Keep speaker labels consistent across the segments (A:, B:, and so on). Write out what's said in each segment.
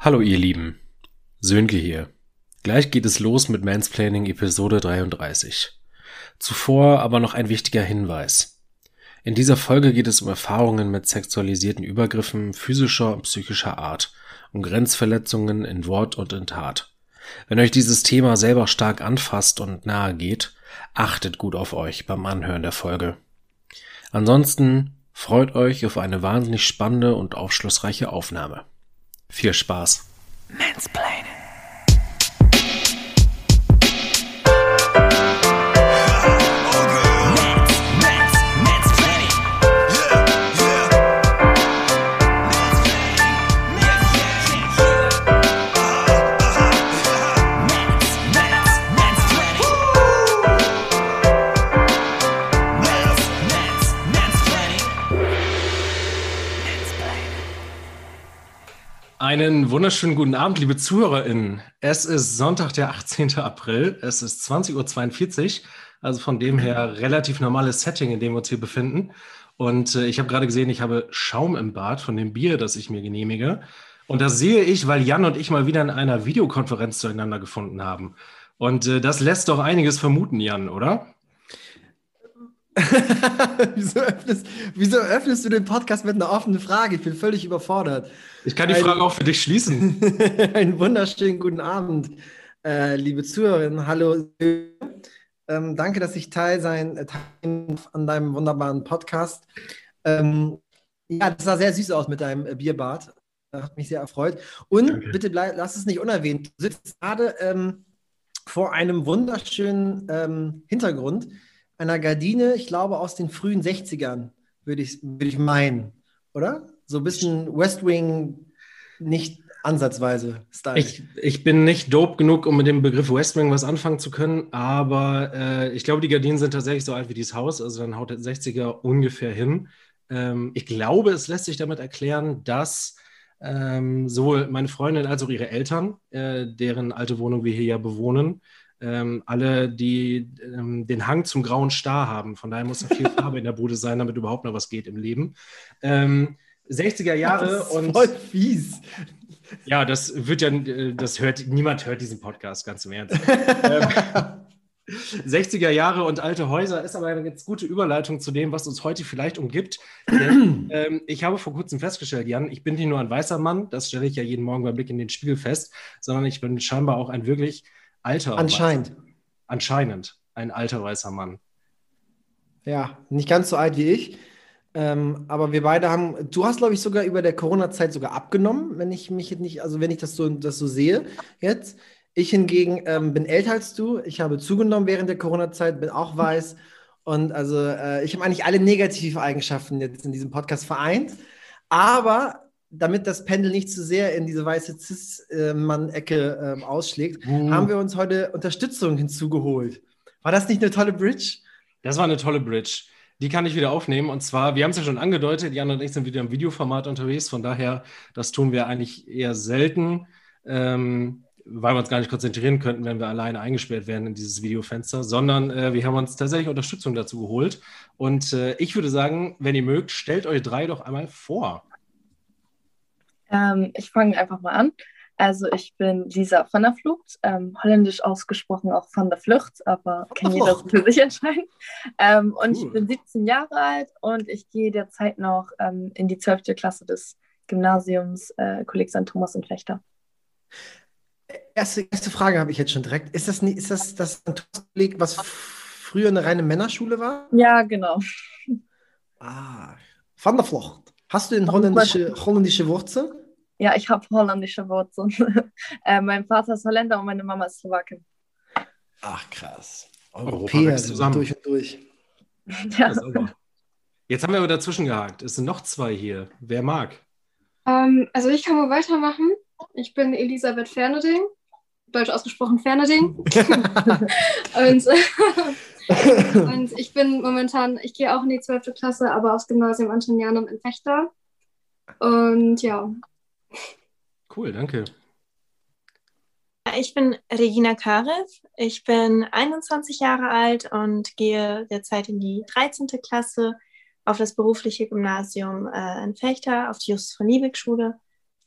A: Hallo ihr Lieben, Sönke hier. Gleich geht es los mit Mansplaining Episode 33. Zuvor aber noch ein wichtiger Hinweis. In dieser Folge geht es um Erfahrungen mit sexualisierten Übergriffen physischer und psychischer Art, um Grenzverletzungen in Wort und in Tat. Wenn euch dieses Thema selber stark anfasst und nahe geht, achtet gut auf euch beim Anhören der Folge. Ansonsten freut euch auf eine wahnsinnig spannende und aufschlussreiche Aufnahme. Viel Spaß. Mansplaining. Einen wunderschönen guten Abend, liebe ZuhörerInnen. Es ist Sonntag, der 18. April. Es ist 20.42 Uhr, also von dem her relativ normales Setting, in dem wir uns hier befinden. Und äh, ich habe gerade gesehen, ich habe Schaum im Bad von dem Bier, das ich mir genehmige. Und das sehe ich, weil Jan und ich mal wieder in einer Videokonferenz zueinander gefunden haben. Und äh, das lässt doch einiges vermuten, Jan, oder?
B: wieso, öffnest, wieso, öffnest, du den Podcast mit einer offenen Frage? Ich bin völlig überfordert.
A: Ich kann die Ein, Frage auch für dich schließen.
B: Einen wunderschönen guten Abend, äh, liebe Zuhörerinnen. Hallo. Ähm, danke, dass ich Teil sein äh, Teil an deinem wunderbaren Podcast. Ähm, ja, das sah sehr süß aus mit deinem äh, Bierbad. Das hat mich sehr erfreut. Und danke. bitte bleib, lass es nicht unerwähnt. Du sitzt gerade ähm, vor einem wunderschönen ähm, Hintergrund einer Gardine, ich glaube aus den frühen 60ern, würde ich, würd ich meinen, oder? So ein bisschen West Wing, nicht ansatzweise
A: Style. Ich, ich bin nicht dope genug, um mit dem Begriff West Wing was anfangen zu können, aber äh, ich glaube, die Gardinen sind tatsächlich so alt wie dieses Haus, also dann haut der 60er ungefähr hin. Ähm, ich glaube, es lässt sich damit erklären, dass ähm, sowohl meine Freundin als auch ihre Eltern, äh, deren alte Wohnung wir hier ja bewohnen, ähm, alle, die ähm, den Hang zum grauen Star haben. Von daher muss da viel Farbe in der Bude sein, damit überhaupt noch was geht im Leben. Ähm, 60er Jahre
B: das ist und. Voll fies.
A: Ja, das wird ja, das hört, niemand hört diesen Podcast ganz im Ernst. 60er ähm, Jahre und alte Häuser ist aber eine ganz gute Überleitung zu dem, was uns heute vielleicht umgibt. Denn, ähm, ich habe vor kurzem festgestellt, Jan, ich bin nicht nur ein weißer Mann, das stelle ich ja jeden Morgen beim Blick in den Spiegel fest, sondern ich bin scheinbar auch ein wirklich alter.
B: Anscheinend.
A: Weißer, anscheinend ein alter weißer Mann.
B: Ja, nicht ganz so alt wie ich. Ähm, aber wir beide haben, du hast, glaube ich, sogar über der Corona-Zeit sogar abgenommen, wenn ich mich nicht, also wenn ich das so, das so sehe jetzt. Ich hingegen ähm, bin älter als du. Ich habe zugenommen während der Corona-Zeit, bin auch weiß. Und also äh, ich habe eigentlich alle negative Eigenschaften jetzt in diesem Podcast vereint. Aber damit das Pendel nicht zu sehr in diese weiße Cis-Mann-Ecke äh, ausschlägt, uh. haben wir uns heute Unterstützung hinzugeholt. War das nicht eine tolle Bridge?
A: Das war eine tolle Bridge. Die kann ich wieder aufnehmen. Und zwar, wir haben es ja schon angedeutet, Jan und ich sind wieder im Videoformat unterwegs. Von daher, das tun wir eigentlich eher selten, ähm, weil wir uns gar nicht konzentrieren könnten, wenn wir alleine eingesperrt werden in dieses Videofenster, sondern äh, wir haben uns tatsächlich Unterstützung dazu geholt. Und äh, ich würde sagen, wenn ihr mögt, stellt euch drei doch einmal vor.
C: Ähm, ich fange einfach mal an. Also ich bin Lisa von der Flucht, ähm, holländisch ausgesprochen auch von der Flucht, aber kann jeder für sich entscheiden. Ähm, und cool. ich bin 17 Jahre alt und ich gehe derzeit noch ähm, in die 12. Klasse des Gymnasiums äh, Kolleg St. Thomas und Fechter.
B: Erste, erste Frage habe ich jetzt schon direkt. Ist das, nie, ist das das Kolleg, was früher eine reine Männerschule war?
C: Ja, genau.
B: Ah, von der Flucht. Hast du eine holländische, holländische Wurzel?
C: Ja, ich habe holländische Wurzeln. äh, mein Vater ist Holländer und meine Mama ist Slowakin.
B: Ach, krass. Europäer zusammen. durch und durch.
A: Ja. Jetzt haben wir aber dazwischen gehakt. Es sind noch zwei hier. Wer mag?
D: Ähm, also ich kann mal weitermachen. Ich bin Elisabeth Ferneding, deutsch ausgesprochen Ferneding. und, und, ich bin momentan, ich gehe auch in die 12. Klasse, aber aufs Gymnasium Antonianum in Fechter. Und ja,
A: Cool, danke.
E: Ich bin Regina Karev. Ich bin 21 Jahre alt und gehe derzeit in die 13. Klasse auf das berufliche Gymnasium äh, in Fechter, auf die Justus von Liebig Schule.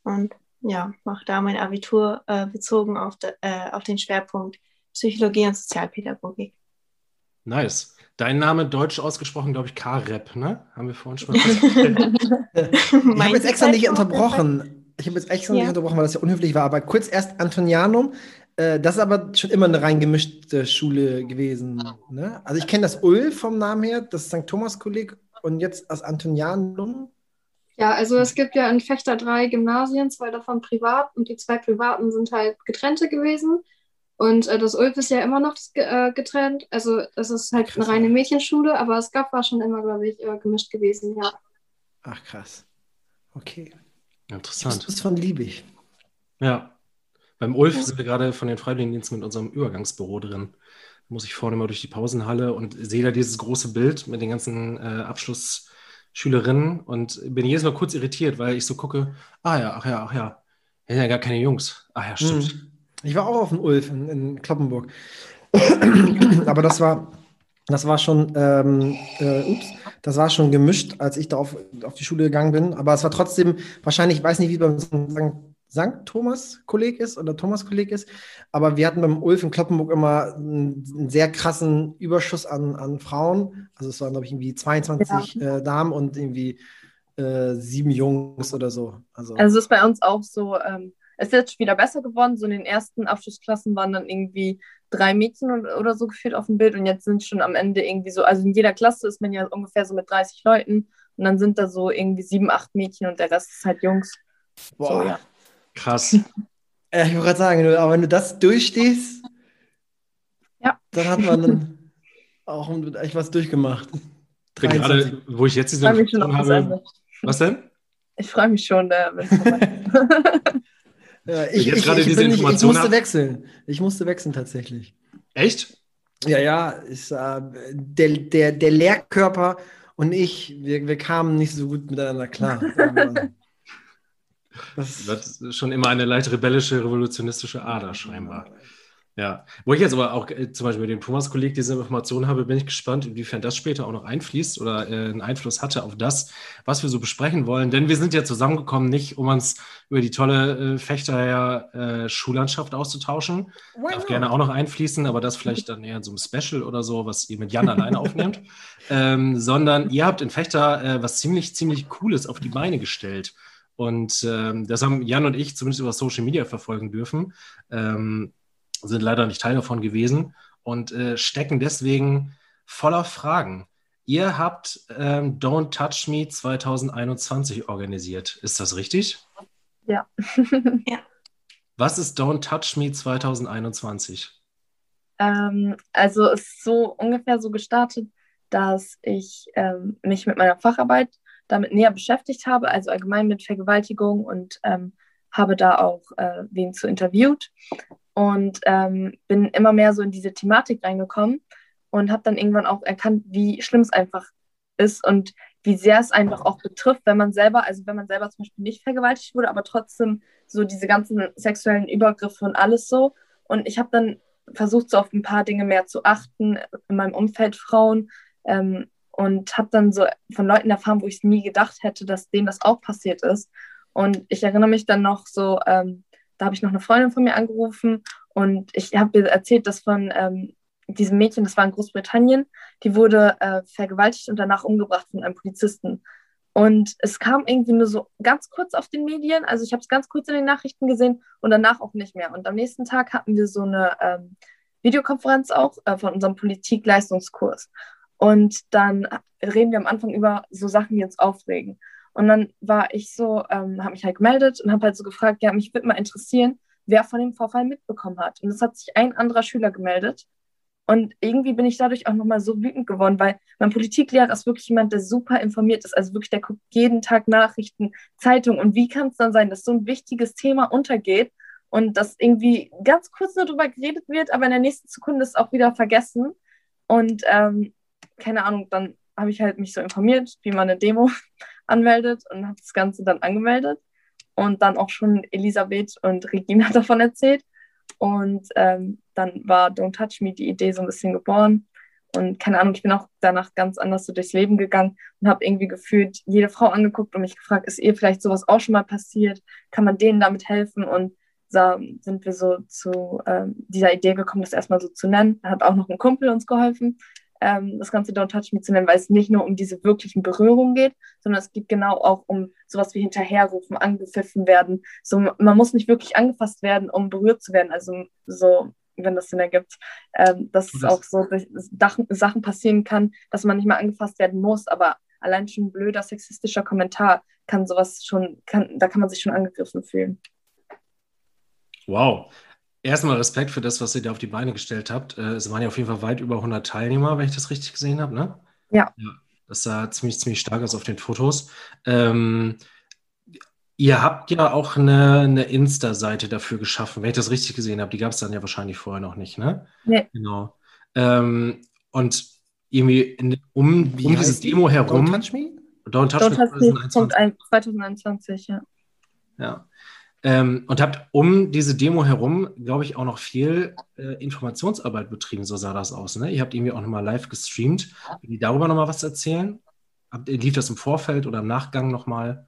E: Und ja, mache da mein Abitur äh, bezogen auf, de, äh, auf den Schwerpunkt Psychologie und Sozialpädagogik.
A: Nice. Dein Name deutsch ausgesprochen, glaube ich, K-Rep, ne? Haben wir vorhin schon mal
B: Ich habe jetzt extra nicht unterbrochen. Ich habe jetzt extra ja. nicht unterbrochen, weil das ja unhöflich war. Aber kurz erst Antonianum. Äh, das ist aber schon immer eine rein gemischte Schule gewesen. Ne? Also ich kenne das Ulf vom Namen her, das St. Thomas-Kolleg. Und jetzt das Antonianum.
D: Ja, also es gibt ja in Fechter drei Gymnasien, zwei davon privat und die zwei privaten sind halt getrennte gewesen. Und äh, das Ulf ist ja immer noch äh, getrennt. Also das ist halt krass, eine reine Mädchenschule, aber das GAF war schon immer, glaube ich, äh, gemischt gewesen, ja.
B: Ach krass. Okay.
A: Interessant.
B: Das ist von Liebig.
A: Ja. Beim Ulf ja. sind wir gerade von den Freiwilligendiensten mit unserem Übergangsbüro drin. Da muss ich vorne mal durch die Pausenhalle und sehe da dieses große Bild mit den ganzen äh, Abschlussschülerinnen und bin jedes Mal kurz irritiert, weil ich so gucke, ah ja, ach ja, ach ja. Das sind ja gar keine Jungs. Ach ja, stimmt.
B: Mhm. Ich war auch auf dem Ulf in, in Kloppenburg. Aber das war, das war schon, ähm, äh, ups, das war schon gemischt, als ich da auf, auf die Schule gegangen bin. Aber es war trotzdem, wahrscheinlich, ich weiß nicht, wie es beim St. Thomas-Kolleg ist oder Thomas-Kolleg ist, aber wir hatten beim Ulf in Kloppenburg immer einen, einen, sehr krassen Überschuss an, an Frauen. Also es waren, glaube ich, irgendwie 22 ja. äh, Damen und irgendwie äh, sieben Jungs oder so.
C: Also, also es ist bei uns auch so, ähm, es ist jetzt wieder besser geworden. So in den ersten Abschlussklassen waren dann irgendwie drei Mädchen oder so geführt auf dem Bild und jetzt sind schon am Ende irgendwie so, also in jeder Klasse ist man ja ungefähr so mit 30 Leuten und dann sind da so irgendwie sieben, acht Mädchen und der Rest ist halt Jungs.
A: Boah, so, ja. krass.
B: Ja, ich wollte gerade sagen, aber wenn du das durchstehst,
C: ja.
B: dann hat man dann auch echt was durchgemacht.
A: Gerade, wo ich jetzt diese habe. Was denn?
C: Ich freue mich schon, äh, wenn
B: es Ja, ich, jetzt ich, gerade ich, diese nicht, ich musste wechseln. Ich musste wechseln tatsächlich.
A: Echt?
B: Ja, ja. Ist, äh, der, der, der Lehrkörper und ich, wir, wir kamen nicht so gut miteinander klar.
A: das, das ist schon immer eine leicht rebellische, revolutionistische Ader scheinbar. Ja, wo ich jetzt aber auch äh, zum Beispiel mit dem Thomas-Kolleg diese Information habe, bin ich gespannt, inwiefern das später auch noch einfließt oder äh, einen Einfluss hatte auf das, was wir so besprechen wollen. Denn wir sind ja zusammengekommen, nicht um uns über die tolle äh, Fechter äh, Schullandschaft auszutauschen. Wow. Darf gerne auch noch einfließen, aber das vielleicht dann eher in so einem Special oder so, was ihr mit Jan alleine aufnehmt. Ähm, sondern ihr habt in Fechter äh, was ziemlich, ziemlich Cooles auf die Beine gestellt. Und ähm, das haben Jan und ich zumindest über Social Media verfolgen dürfen. Ähm, sind leider nicht Teil davon gewesen und äh, stecken deswegen voller Fragen. Ihr habt ähm, Don't Touch Me 2021 organisiert. Ist das richtig?
C: Ja. ja.
A: Was ist Don't Touch Me 2021?
C: Ähm, also es ist so ungefähr so gestartet, dass ich ähm, mich mit meiner Facharbeit damit näher beschäftigt habe, also allgemein mit Vergewaltigung und ähm, habe da auch äh, wen zu interviewt und ähm, bin immer mehr so in diese Thematik reingekommen und habe dann irgendwann auch erkannt, wie schlimm es einfach ist und wie sehr es einfach auch betrifft, wenn man selber, also wenn man selber zum Beispiel nicht vergewaltigt wurde, aber trotzdem so diese ganzen sexuellen Übergriffe und alles so. Und ich habe dann versucht, so auf ein paar Dinge mehr zu achten in meinem Umfeld Frauen ähm, und habe dann so von Leuten erfahren, wo ich es nie gedacht hätte, dass denen das auch passiert ist. Und ich erinnere mich dann noch so, ähm, da habe ich noch eine Freundin von mir angerufen und ich habe ihr erzählt, dass von ähm, diesem Mädchen, das war in Großbritannien, die wurde äh, vergewaltigt und danach umgebracht von einem Polizisten. Und es kam irgendwie nur so ganz kurz auf den Medien, also ich habe es ganz kurz in den Nachrichten gesehen und danach auch nicht mehr. Und am nächsten Tag hatten wir so eine ähm, Videokonferenz auch äh, von unserem Politikleistungskurs. Und dann reden wir am Anfang über so Sachen, die uns aufregen. Und dann war ich so, ähm, habe mich halt gemeldet und habe halt so gefragt, ja, mich würde mal interessieren, wer von dem Vorfall mitbekommen hat. Und es hat sich ein anderer Schüler gemeldet. Und irgendwie bin ich dadurch auch nochmal so wütend geworden, weil mein Politiklehrer ist wirklich jemand, der super informiert ist. Also wirklich, der guckt jeden Tag Nachrichten, Zeitungen. Und wie kann es dann sein, dass so ein wichtiges Thema untergeht und dass irgendwie ganz kurz nur darüber geredet wird, aber in der nächsten Sekunde ist auch wieder vergessen. Und ähm, keine Ahnung, dann habe ich halt mich so informiert, wie man eine Demo anmeldet und habe das Ganze dann angemeldet und dann auch schon Elisabeth und Regina davon erzählt. Und ähm, dann war Don't Touch Me die Idee so ein bisschen geboren. Und keine Ahnung, ich bin auch danach ganz anders so durchs Leben gegangen und habe irgendwie gefühlt jede Frau angeguckt und mich gefragt, ist ihr vielleicht sowas auch schon mal passiert? Kann man denen damit helfen? Und da sind wir so zu ähm, dieser Idee gekommen, das erstmal so zu nennen. Da hat auch noch ein Kumpel uns geholfen, ähm, das Ganze Don't Touch Me zu nennen, weil es nicht nur um diese wirklichen Berührungen geht, sondern es geht genau auch um sowas wie hinterherrufen, angepfiffen werden. So, man muss nicht wirklich angefasst werden, um berührt zu werden. Also so wenn das Sinn ergibt, ähm, dass das auch so Sachen passieren kann, dass man nicht mal angefasst werden muss, aber allein schon ein blöder sexistischer Kommentar kann sowas schon, kann, da kann man sich schon angegriffen fühlen.
A: Wow. Erstmal Respekt für das, was ihr da auf die Beine gestellt habt. Äh, es waren ja auf jeden Fall weit über 100 Teilnehmer, wenn ich das richtig gesehen habe, ne?
C: Ja.
A: ja das sah ziemlich, ziemlich stark aus auf den Fotos. Ähm, ihr habt ja auch eine, eine Insta-Seite dafür geschaffen, wenn ich das richtig gesehen habe. Die gab es dann ja wahrscheinlich vorher noch nicht, ne?
C: Nee.
A: Genau. Ähm, und irgendwie in, um, um dieses Demo herum.
B: Don't Touch Me?
A: Don't Touch
C: Don't Me 2021. 2021, ja.
A: Ja. Ähm, und habt um diese Demo herum, glaube ich, auch noch viel äh, Informationsarbeit betrieben, so sah das aus. Ne? Ihr habt irgendwie auch nochmal live gestreamt. Könnt ihr darüber nochmal was erzählen? Habt, lief das im Vorfeld oder im Nachgang nochmal?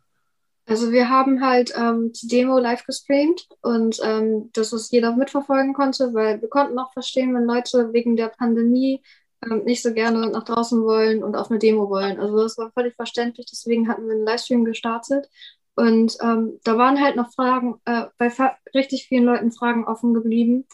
D: Also wir haben halt ähm, die Demo live gestreamt und ähm, dass es jeder mitverfolgen konnte, weil wir konnten auch verstehen, wenn Leute wegen der Pandemie ähm, nicht so gerne nach draußen wollen und auf eine Demo wollen. Also das war völlig verständlich, deswegen hatten wir einen Livestream gestartet und ähm, da waren halt noch Fragen, äh, bei richtig vielen Leuten Fragen offen geblieben.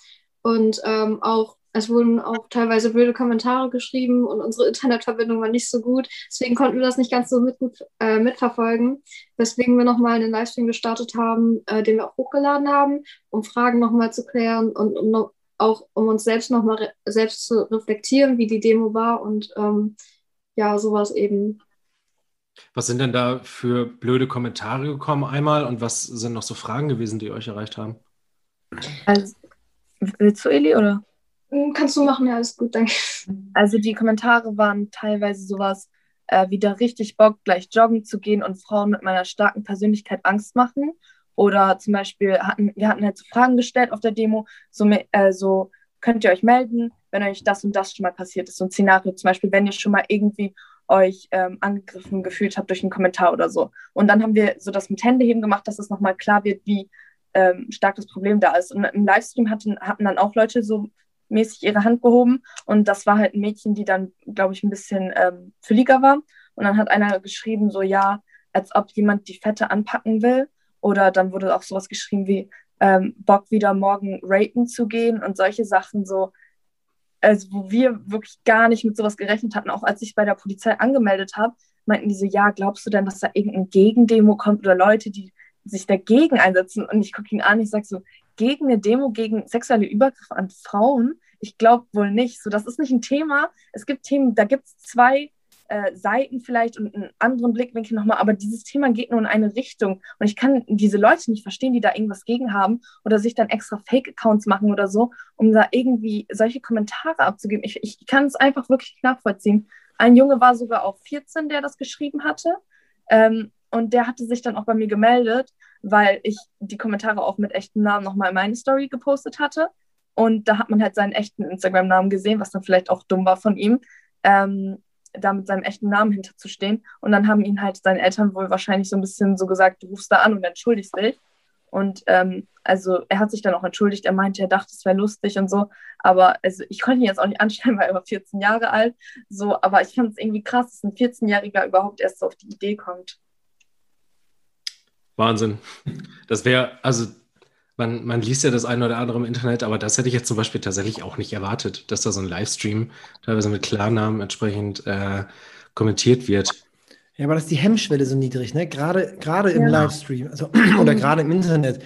D: Und ähm, auch, es wurden auch teilweise blöde Kommentare geschrieben und unsere Internetverbindung war nicht so gut. Deswegen konnten wir das nicht ganz so mit, äh, mitverfolgen. Weswegen wir nochmal einen Livestream gestartet haben, äh, den wir auch hochgeladen haben, um Fragen nochmal zu klären und um noch, auch um uns selbst nochmal selbst zu reflektieren, wie die Demo war und ähm, ja, sowas eben
A: was sind denn da für blöde Kommentare gekommen einmal und was sind noch so Fragen gewesen, die euch erreicht haben?
C: Also, willst du, Eli, oder?
D: Hm, kannst du machen, ja, alles gut, danke.
C: Also die Kommentare waren teilweise sowas, äh, wieder richtig Bock, gleich joggen zu gehen und Frauen mit meiner starken Persönlichkeit Angst machen. Oder zum Beispiel hatten wir hatten halt so Fragen gestellt auf der Demo, so, äh, so könnt ihr euch melden, wenn euch das und das schon mal passiert ist. So ein Szenario zum Beispiel, wenn ihr schon mal irgendwie euch ähm, angegriffen gefühlt habt durch einen Kommentar oder so. Und dann haben wir so das mit Händeheben gemacht, dass es nochmal klar wird, wie ähm, stark das Problem da ist. Und im Livestream hatten, hatten dann auch Leute so mäßig ihre Hand gehoben und das war halt ein Mädchen, die dann, glaube ich, ein bisschen ähm, fülliger war. Und dann hat einer geschrieben, so ja, als ob jemand die Fette anpacken will. Oder dann wurde auch sowas geschrieben wie ähm, Bock wieder morgen raten zu gehen und solche Sachen so also wo wir wirklich gar nicht mit sowas gerechnet hatten, auch als ich bei der Polizei angemeldet habe, meinten die so, ja, glaubst du denn, dass da irgendein Gegendemo kommt oder Leute, die sich dagegen einsetzen? Und ich gucke ihn an, ich sage so, gegen eine Demo gegen sexuelle Übergriffe an Frauen? Ich glaube wohl nicht. So, das ist nicht ein Thema. Es gibt Themen, da gibt es zwei äh, Seiten vielleicht und einen anderen Blickwinkel nochmal, aber dieses Thema geht nur in eine Richtung. Und ich kann diese Leute nicht verstehen, die da irgendwas gegen haben oder sich dann extra Fake-Accounts machen oder so, um da irgendwie solche Kommentare abzugeben. Ich, ich kann es einfach wirklich nachvollziehen. Ein Junge war sogar auch 14, der das geschrieben hatte. Ähm, und der hatte sich dann auch bei mir gemeldet, weil ich die Kommentare auch mit echten Namen nochmal in meine Story gepostet hatte. Und da hat man halt seinen echten Instagram-Namen gesehen, was dann vielleicht auch dumm war von ihm. Ähm, da mit seinem echten Namen hinterzustehen. Und dann haben ihn halt seine Eltern wohl wahrscheinlich so ein bisschen so gesagt, du rufst da an und entschuldigst dich. Und ähm, also er hat sich dann auch entschuldigt, er meinte, er dachte, es wäre lustig und so. Aber also ich konnte ihn jetzt auch nicht anschreiben, weil er war 14 Jahre alt. So, aber ich fand es irgendwie krass, dass ein 14-Jähriger überhaupt erst so auf die Idee kommt.
A: Wahnsinn. Das wäre, also man, man liest ja das eine oder andere im Internet, aber das hätte ich jetzt zum Beispiel tatsächlich auch nicht erwartet, dass da so ein Livestream teilweise mit Klarnamen entsprechend äh, kommentiert wird.
B: Ja, aber das ist die Hemmschwelle so niedrig, ne? Gerade, gerade im ja. Livestream also, oder gerade im Internet.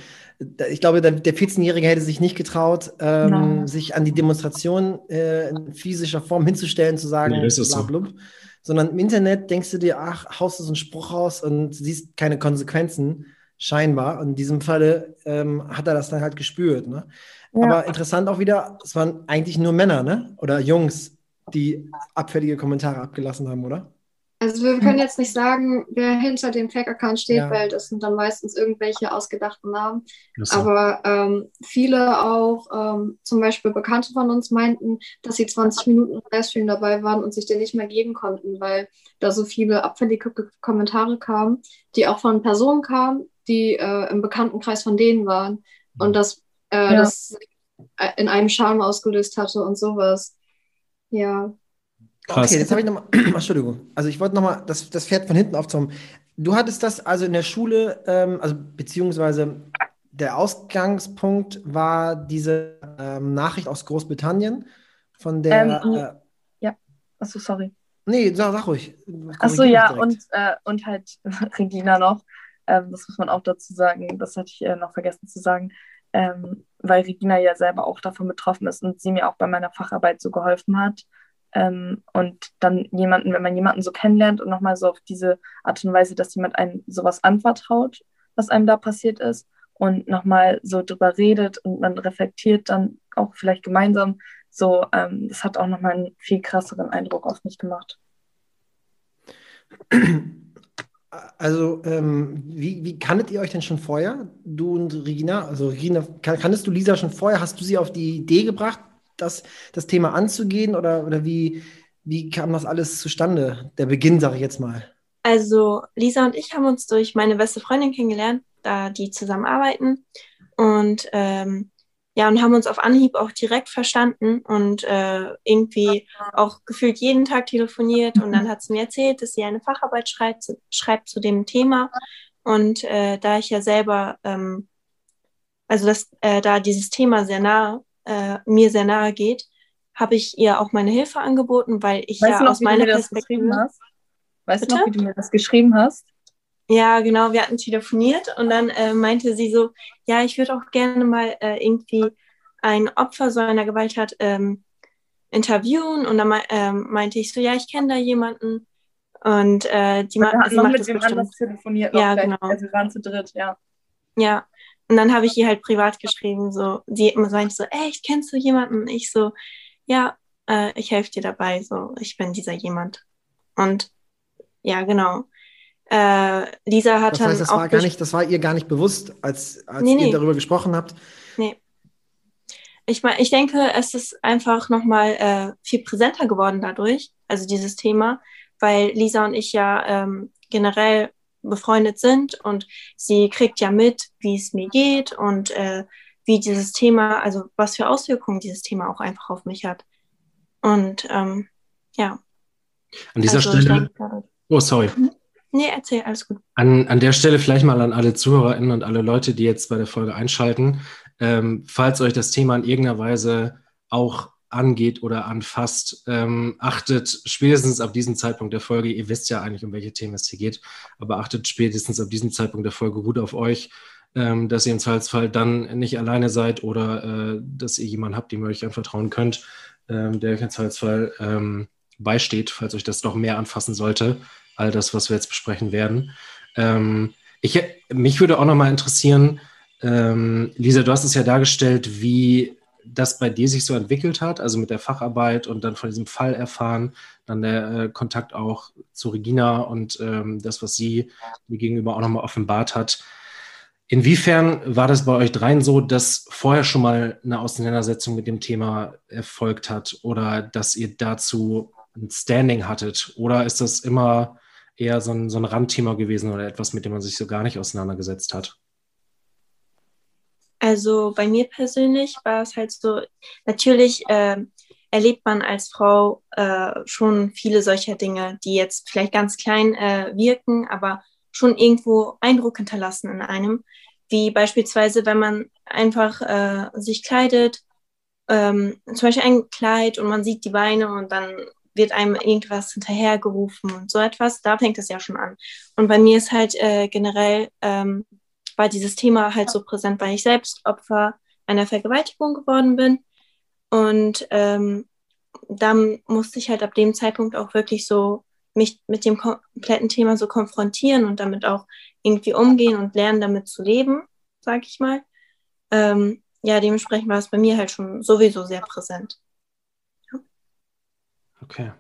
B: Ich glaube, der, der 14-Jährige hätte sich nicht getraut, ähm, sich an die Demonstration äh, in physischer Form hinzustellen, zu sagen,
A: nee, bla,
B: blub. So. sondern im Internet denkst du dir, ach, haust du so einen Spruch raus und siehst keine Konsequenzen scheinbar. Und in diesem Falle ähm, hat er das dann halt gespürt. Ne? Ja. Aber interessant auch wieder, es waren eigentlich nur Männer, ne? Oder Jungs, die abfällige Kommentare abgelassen haben, oder?
D: Also wir können jetzt nicht sagen, wer hinter dem Fake-Account steht,
B: Ja.
D: weil das sind dann meistens irgendwelche ausgedachten Namen.
A: So.
D: Aber ähm, viele auch, ähm, zum Beispiel Bekannte von uns meinten, dass sie 20 Minuten im Livestream dabei waren und sich den nicht mehr geben konnten, weil da so viele abfällige Kommentare kamen, die auch von Personen kamen, die äh, im Bekanntenkreis von denen waren. Und das, äh,
C: Ja.
D: das in einem Charme ausgelöst hatte und sowas. Ja.
A: Krass.
B: Okay, jetzt habe ich nochmal, Entschuldigung. Also ich wollte nochmal das, das Pferd von hinten aufzäumen. Du hattest das also in der Schule, ähm, also beziehungsweise der Ausgangspunkt war diese ähm, Nachricht aus Großbritannien von der,
C: Ähm,
B: äh,
C: Achso, sorry.
B: nee, sag, sag ruhig.
C: Achso, ja,
B: direkt.
C: und, äh, und halt Regina noch. Ähm, das muss man auch dazu sagen. Das hatte ich äh, noch vergessen zu sagen. Ähm, weil Regina ja selber auch davon betroffen ist und sie mir auch bei meiner Facharbeit so geholfen hat. Ähm, und dann jemanden, wenn man jemanden so kennenlernt und nochmal so auf diese Art und Weise, dass jemand einem sowas anvertraut, was einem da passiert ist und nochmal so drüber redet und man reflektiert dann auch vielleicht gemeinsam, so, ähm, das hat auch nochmal einen viel krasseren Eindruck auf mich gemacht.
B: Also, ähm, wie, wie kanntet ihr euch denn schon vorher? Du und Regina? Also, Regina, kan kanntest du Lisa schon vorher? Hast du sie auf die Idee gebracht, das, das Thema anzugehen? Oder, oder wie, wie kam das alles zustande? Der Beginn, sage ich jetzt mal.
E: Also Lisa und ich haben uns durch meine beste Freundin kennengelernt, da die zusammenarbeiten. Und ähm, ja, und haben uns auf Anhieb auch direkt verstanden und äh, irgendwie auch gefühlt jeden Tag telefoniert. Und dann hat sie mir erzählt, dass sie eine Facharbeit schreibt, zu- schreibt zu dem Thema. Und äh, da ich ja selber, ähm, also dass äh, da dieses Thema sehr nahe, äh, mir sehr nahe geht, habe ich ihr auch meine Hilfe angeboten, weil ich
C: Weißt
E: ja
C: noch,
E: aus
C: wie du
E: meiner
C: mir das geschrieben
E: Perspektive.
C: hast? Weißt du noch,
E: Bitte?
C: wie du mir das geschrieben hast?
E: Ja, genau, wir hatten telefoniert und dann äh, meinte sie so, ja, ich würde auch gerne mal äh, irgendwie ein Opfer so einer Gewalttat ähm, interviewen und dann mei- ähm, meinte ich so, ja, ich kenne da jemanden und äh, die, ma sie macht
C: mit
E: das
C: dem
E: bestimmt.
C: anders telefoniert.
E: Ja, genau.
C: Also wir waren zu dritt, ja.
E: Ja, und dann habe ich ihr halt privat geschrieben, so, sie meinte so, echt, kennst du jemanden? Ich so, ja, äh, ich helfe dir dabei, so, ich bin dieser jemand. Und ja, genau. Äh, Lisa hat
B: Das
E: dann
B: heißt, das
E: auch
B: war gar nicht, das war ihr gar nicht bewusst, als, als
E: Nee,
B: ihr
E: nee.
B: darüber gesprochen habt.
E: Nee. Ich meine, ich denke, es ist einfach nochmal äh, viel präsenter geworden dadurch, also dieses Thema, weil Lisa und ich ja ähm, generell befreundet sind und sie kriegt ja mit, wie es mir geht und äh, wie dieses Thema, also was für Auswirkungen dieses Thema auch einfach auf mich hat. Und ähm, ja.
A: An dieser
E: also
A: Stelle,
E: denke,
A: oh sorry,
E: nee, erzähl, alles gut.
A: an, an der Stelle vielleicht mal an alle ZuhörerInnen und alle Leute, die jetzt bei der Folge einschalten, ähm, falls euch das Thema in irgendeiner Weise auch angeht oder anfasst, ähm, achtet spätestens ab diesem Zeitpunkt der Folge, ihr wisst ja eigentlich, um welche Themen es hier geht, aber achtet spätestens ab diesem Zeitpunkt der Folge gut auf euch, ähm, dass ihr im Zweifelsfall dann nicht alleine seid oder äh, dass ihr jemanden habt, dem ihr euch anvertrauen könnt, ähm, der euch im Zweifelsfall ähm, beisteht, falls euch das doch mehr anfassen sollte, all das, was wir jetzt besprechen werden. Ähm, ich, mich würde auch noch mal interessieren, ähm, Lisa, du hast es ja dargestellt, wie das bei dir sich so entwickelt hat, also mit der Facharbeit und dann von diesem Fall erfahren, dann der äh, Kontakt auch zu Regina und ähm, das, was sie mir gegenüber auch nochmal offenbart hat. Inwiefern war das bei euch dreien so, dass vorher schon mal eine Auseinandersetzung mit dem Thema erfolgt hat oder dass ihr dazu ein Standing hattet? Oder ist das immer eher so ein, so ein Randthema gewesen oder etwas, mit dem man sich so gar nicht auseinandergesetzt hat?
E: Also bei mir persönlich war es halt so, natürlich ähm, erlebt man als Frau äh, schon viele solcher Dinge, die jetzt vielleicht ganz klein äh, wirken, aber schon irgendwo Eindruck hinterlassen in einem. Wie beispielsweise, wenn man einfach äh, sich kleidet, ähm, zum Beispiel ein Kleid und man sieht die Beine und dann wird einem irgendwas hinterhergerufen und so etwas, da fängt es ja schon an. Und bei mir ist halt äh, generell ähm, war dieses Thema halt so präsent, weil ich selbst Opfer einer Vergewaltigung geworden bin. Und ähm, dann musste ich halt ab dem Zeitpunkt auch wirklich so mich mit dem kompletten Thema so konfrontieren und damit auch irgendwie umgehen und lernen, damit zu leben, sag ich mal. Ähm, ja, dementsprechend war es bei mir halt schon sowieso sehr präsent.
A: Okay.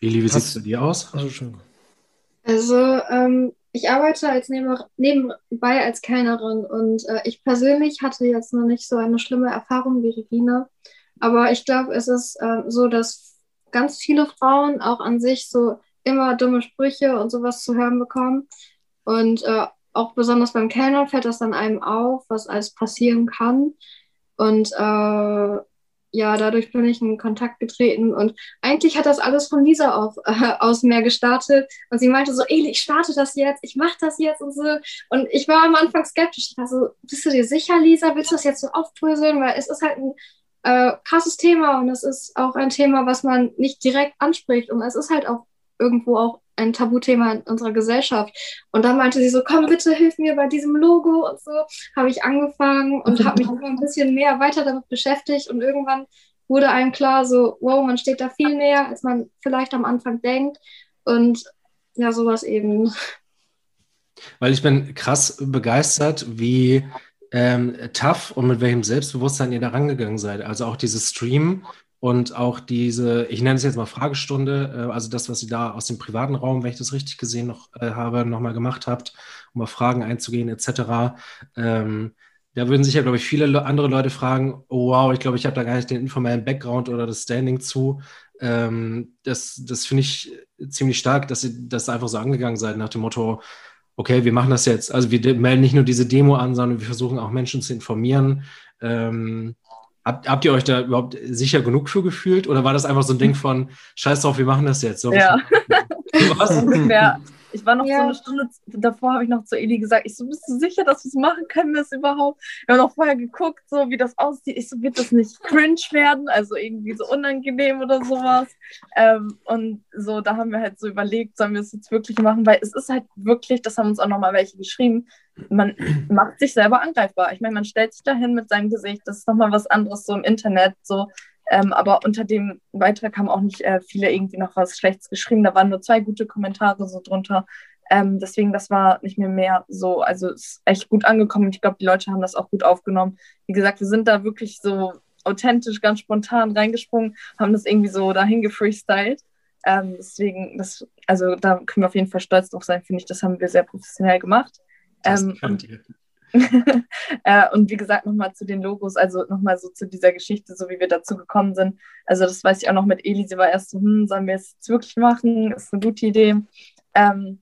A: Eli, wie sieht es bei dir aus?
B: Also, schon.
D: Also, ähm, ich arbeite als neben, nebenbei als Kellnerin und äh, ich persönlich hatte jetzt noch nicht so eine schlimme Erfahrung wie Regina. Aber ich glaube, es ist äh, so, dass ganz viele Frauen auch an sich so immer dumme Sprüche und sowas zu hören bekommen. Und äh, auch besonders beim Kellnern fällt das dann einem auf, was alles passieren kann. Und äh, ja, dadurch bin ich in Kontakt getreten und eigentlich hat das alles von Lisa auf, äh, aus mehr gestartet und sie meinte so, Eli, ich starte das jetzt, ich mache das jetzt und so und ich war am Anfang skeptisch, ich war so, bist du dir sicher, Lisa, willst du das jetzt so aufdröseln, weil es ist halt ein äh, krasses Thema und es ist auch ein Thema, was man nicht direkt anspricht und es ist halt auch irgendwo auch ein Tabuthema in unserer Gesellschaft. Und dann meinte sie so, komm bitte, hilf mir bei diesem Logo und so. Habe ich angefangen und habe mich immer ein bisschen mehr weiter damit beschäftigt und irgendwann wurde einem klar, so, wow, man steht da viel näher, als man vielleicht am Anfang denkt. Und ja, sowas eben.
A: Weil ich bin krass begeistert, wie ähm, tough und mit welchem Selbstbewusstsein ihr da rangegangen seid. Also auch dieses Stream und auch diese, ich nenne es jetzt mal Fragestunde, äh, also das, was ihr da aus dem privaten Raum, wenn ich das richtig gesehen noch äh, habe, nochmal gemacht habt, um auf Fragen einzugehen, etc. Ähm, da würden sich ja, glaube ich, viele andere Leute fragen, oh wow, ich glaube, ich habe da gar nicht den informellen Background oder das Standing zu. Ähm, das das finde ich ziemlich stark, dass ihr das einfach so angegangen seid, nach dem Motto, okay, wir machen das jetzt. Also wir melden nicht nur diese Demo an, sondern wir versuchen auch Menschen zu informieren. Ähm, Habt, habt ihr euch da überhaupt sicher genug für gefühlt oder war das einfach so ein Ding von Scheiß drauf, wir machen das jetzt? So,
C: ja. ungefähr. Ich war noch ja. so eine Stunde davor, habe ich noch zu Eli gesagt, ich so, bist du sicher, dass wir es machen können, wir es überhaupt? Wir haben noch vorher geguckt, so wie das aussieht. Ich so, wird das nicht cringe werden, also irgendwie so unangenehm oder sowas. Ähm, und so, da haben wir halt so überlegt, sollen wir es jetzt wirklich machen, weil es ist halt wirklich, das haben uns auch nochmal welche geschrieben, man macht sich selber angreifbar. Ich meine, man stellt sich dahin mit seinem Gesicht, das ist nochmal was anderes so im Internet, so ähm, aber unter dem Beitrag haben auch nicht äh, viele irgendwie noch was Schlechtes geschrieben. Da waren nur zwei gute Kommentare so drunter. Ähm, deswegen, das war nicht mehr mehr so. Also es ist echt gut angekommen. Ich glaube, die Leute haben das auch gut aufgenommen. Wie gesagt, wir sind da wirklich so authentisch, ganz spontan reingesprungen, haben das irgendwie so dahin gefreestylt. Ähm, deswegen, das, also da können wir auf jeden Fall stolz drauf sein, finde ich. Das haben wir sehr professionell gemacht. Ähm, und, äh, und wie gesagt, nochmal zu den Logos, also nochmal so zu dieser Geschichte, so wie wir dazu gekommen sind. Also das weiß ich auch noch mit Eli, sie war erst so, hm, sollen wir es jetzt wirklich machen? Ist eine gute Idee. Ähm,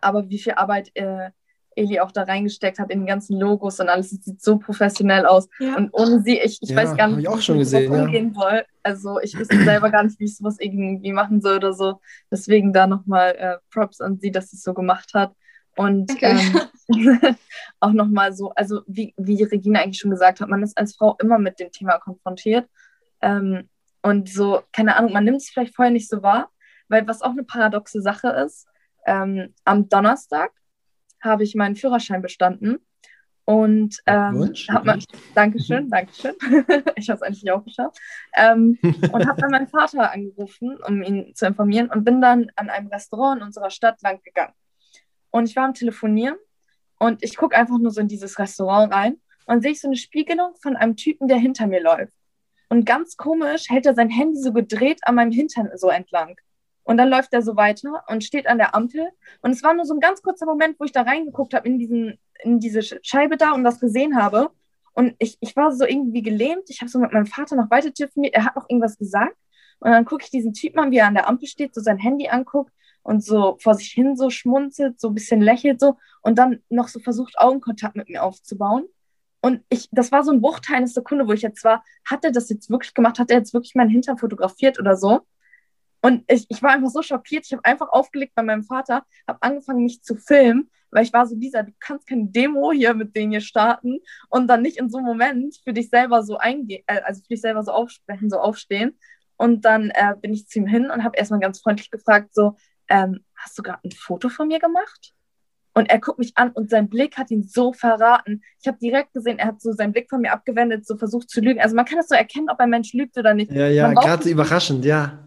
C: aber wie viel Arbeit äh, Eli auch da reingesteckt hat in die ganzen Logos und alles, es sieht so professionell aus. Ja. Und ohne sie, ich, ich ja, weiß gar nicht,
B: wie ich auch schon gesehen,
C: ja. umgehen soll. Also ich wüsste selber gar nicht, wie ich sowas irgendwie machen soll oder so. Deswegen da nochmal äh, Props an sie, dass sie es so gemacht hat. Und ähm, auch nochmal so, also wie, wie Regina eigentlich schon gesagt hat, man ist als Frau immer mit dem Thema konfrontiert. Ähm, und so, keine Ahnung, man nimmt es vielleicht vorher nicht so wahr, weil was auch eine paradoxe Sache ist, ähm, am Donnerstag habe ich meinen Führerschein bestanden und ähm, habe man, Dankeschön, Dankeschön. ich habe es eigentlich auch geschafft. Ähm, und habe dann meinen Vater angerufen, um ihn zu informieren und bin dann an einem Restaurant in unserer Stadt lang gegangen. Und ich war am Telefonieren und ich gucke einfach nur so in dieses Restaurant rein und sehe ich so eine Spiegelung von einem Typen, der hinter mir läuft. Und ganz komisch hält er sein Handy so gedreht an meinem Hintern so entlang. Und dann läuft er so weiter und steht an der Ampel. Und es war nur so ein ganz kurzer Moment, wo ich da reingeguckt habe in, in diese Scheibe da und das gesehen habe. Und ich, ich war so irgendwie gelähmt. Ich habe so mit meinem Vater noch weiter telefoniert. Er hat noch irgendwas gesagt. Und dann gucke ich diesen Typen an, wie er an der Ampel steht, so sein Handy anguckt und so vor sich hin so schmunzelt, so ein bisschen lächelt so und dann noch so versucht, Augenkontakt mit mir aufzubauen. Und ich, das war so ein Bruchteil einer Sekunde, wo ich jetzt war, hat er das jetzt wirklich gemacht? Hat er jetzt wirklich meinen Hintern fotografiert oder so? Und ich, ich war einfach so schockiert. Ich habe einfach aufgelegt bei meinem Vater, habe angefangen, mich zu filmen, weil ich war so dieser, du kannst keine Demo hier mit denen hier starten und dann nicht in so einem Moment für dich selber so eingehen, äh, also für dich selber so aufsprechen, so aufstehen. Und dann äh, bin ich zu ihm hin und habe erstmal ganz freundlich gefragt, so, ähm, hast du gerade ein Foto von mir gemacht? Und er guckt mich an und sein Blick hat ihn so verraten. Ich habe direkt gesehen, er hat so seinen Blick von mir abgewendet, so versucht zu lügen. Also man kann das so erkennen, ob ein Mensch lügt oder nicht.
B: Ja, ja, gerade überraschend, ja.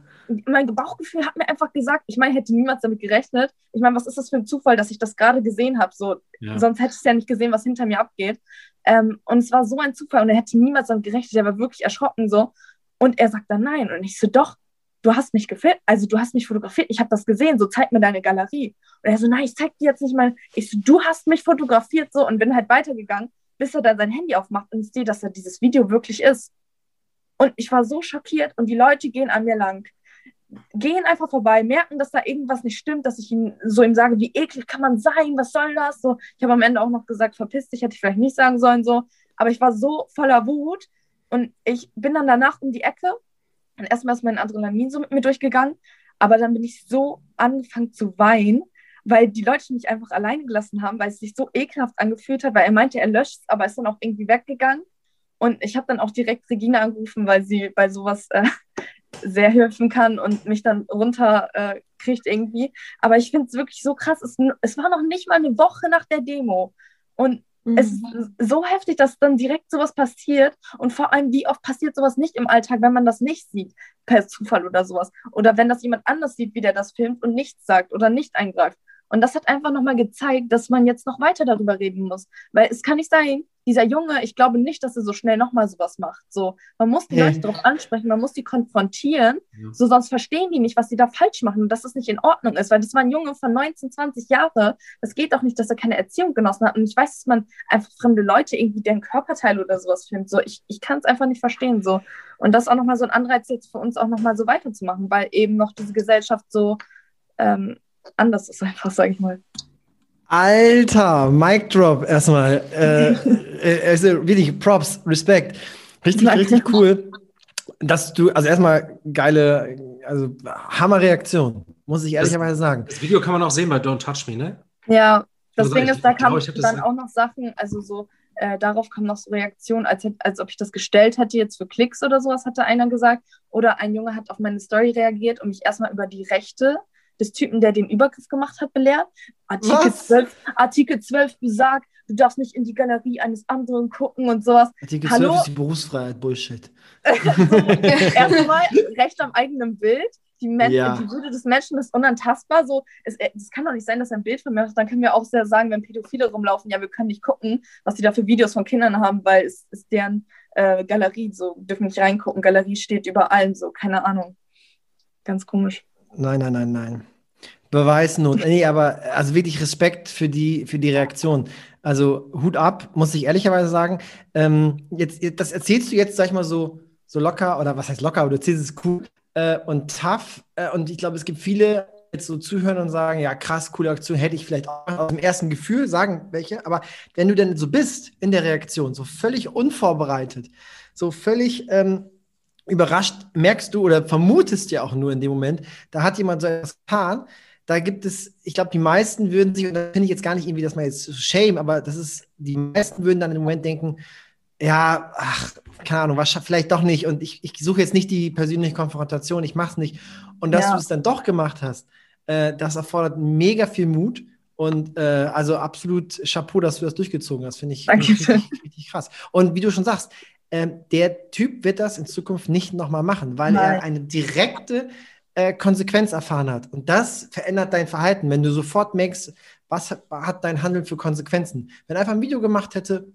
C: Mein Bauchgefühl hat mir einfach gesagt, ich meine, hätte niemals damit gerechnet. Ich meine, was ist das für ein Zufall, dass ich das gerade gesehen habe? So, ja. Sonst hätte ich es ja nicht gesehen, was hinter mir abgeht. Ähm, und es war so ein Zufall und er hätte niemals damit gerechnet. Er war wirklich erschrocken so. Und er sagt dann nein. Und ich so, doch, du hast mich gefilmt, also du hast mich fotografiert, ich habe das gesehen, so zeig mir deine Galerie. Und er so, nein, ich zeig dir jetzt nicht mal. Ich so, du hast mich fotografiert so und bin halt weitergegangen, bis er dann sein Handy aufmacht und ich sehe, dass er dieses Video wirklich ist. Und ich war so schockiert und die Leute gehen an mir lang, gehen einfach vorbei, merken, dass da irgendwas nicht stimmt, dass ich ihm so ihm sage, wie eklig kann man sein, was soll das? So, ich habe am Ende auch noch gesagt, verpiss dich, hätte ich vielleicht nicht sagen sollen, so. Aber ich war so voller Wut und ich bin dann danach um die Ecke und erstmal ist mein Adrenalin so mit mir durchgegangen, aber dann bin ich so angefangen zu weinen, weil die Leute mich einfach alleine gelassen haben, weil es sich so ekelhaft angefühlt hat, weil er meinte, er löscht es, aber ist dann auch irgendwie weggegangen. Und ich habe dann auch direkt Regina angerufen, weil sie bei sowas äh, sehr helfen kann und mich dann runterkriegt äh, irgendwie. Aber ich finde es wirklich so krass. Es, es war noch nicht mal eine Woche nach der Demo. Und Mhm. Es ist so heftig, dass dann direkt sowas passiert und vor allem, wie oft passiert sowas nicht im Alltag, wenn man das nicht sieht, per Zufall oder sowas. Oder wenn das jemand anders sieht, wie der das filmt und nichts sagt oder nicht eingreift. Und das hat einfach nochmal gezeigt, dass man jetzt noch weiter darüber reden muss. Weil es kann nicht sein, dieser Junge, ich glaube nicht, dass er so schnell nochmal sowas macht. So, man muss die ja. Leute darauf ansprechen, man muss die konfrontieren, ja. so sonst verstehen die nicht, was sie da falsch machen und dass das nicht in Ordnung ist, weil das war ein Junge von 19, 20 Jahre. Es geht auch nicht, dass er keine Erziehung genossen hat. Und ich weiß, dass man einfach fremde Leute irgendwie deren Körperteile oder sowas filmt. So, ich, ich kann es einfach nicht verstehen. So. Und das ist auch nochmal so ein Anreiz jetzt für uns auch nochmal so weiterzumachen, weil eben noch diese Gesellschaft so ähm, anders ist einfach, sage ich mal.
B: Alter, Mic Drop erstmal. Äh, äh, also wirklich Props, Respekt. Richtig, Danke. richtig cool. Dass du, also erstmal geile, also Hammerreaktion, muss ich ehrlicherweise sagen.
A: Das Video kann man auch sehen bei Don't Touch Me, ne?
C: Ja, das Ding ist, da kamen dann auch noch Sachen, also so, äh, darauf kamen noch so Reaktionen, als, als ob ich das gestellt hätte, jetzt für Klicks oder sowas, hatte einer gesagt. Oder ein Junge hat auf meine Story reagiert und mich erstmal über die Rechte des Typen, der den Übergriff gemacht hat, belehrt. Artikel 12, Artikel 12 besagt, du darfst nicht in die Galerie eines anderen gucken und sowas.
B: Artikel Hallo? 12 ist die Berufsfreiheit, Bullshit.
C: Erstmal Recht am eigenen Bild. Die, Men ja. die Würde des Menschen ist unantastbar. So, es, äh, es kann doch nicht sein, dass er ein Bild von mir hat. Dann können wir auch sehr sagen, wenn Pädophile rumlaufen, ja, wir können nicht gucken, was die da für Videos von Kindern haben, weil es ist deren äh, Galerie, so dürfen nicht reingucken. Galerie steht über allem, so, keine Ahnung. Ganz komisch.
B: Nein, nein, nein, nein. Beweisnot. Nee, aber also wirklich Respekt für die, für die Reaktion. Also Hut ab, muss ich ehrlicherweise sagen. Ähm, jetzt, das erzählst du jetzt, sag ich mal, so, so locker, oder was heißt locker, aber du erzählst es cool äh, und tough. Äh, und ich glaube, es gibt viele, jetzt so zuhören und sagen, ja, krass, coole Aktion, hätte ich vielleicht auch aus dem ersten Gefühl sagen, welche. Aber wenn du denn so bist in der Reaktion, so völlig unvorbereitet, so völlig ähm, überrascht merkst du oder vermutest ja auch nur in dem Moment, da hat jemand so etwas getan. Da gibt es, ich glaube, die meisten würden sich, und da finde ich jetzt gar nicht irgendwie, dass man jetzt shame, aber das ist, die meisten würden dann im Moment denken, ja, ach, keine Ahnung, was vielleicht doch nicht. Und ich, ich suche jetzt nicht die persönliche Konfrontation, ich mache es nicht. Und dass ja. du es dann doch gemacht hast, äh, das erfordert mega viel Mut. Und äh, also absolut Chapeau, dass du das durchgezogen hast, finde ich, richtig, richtig, krass. Und wie du schon sagst, der Typ wird das in Zukunft nicht nochmal machen, weil Nein. er eine direkte äh, Konsequenz erfahren hat. Und das verändert dein Verhalten, wenn du sofort merkst, was hat, hat dein Handeln für Konsequenzen. Wenn er einfach ein Video gemacht hätte,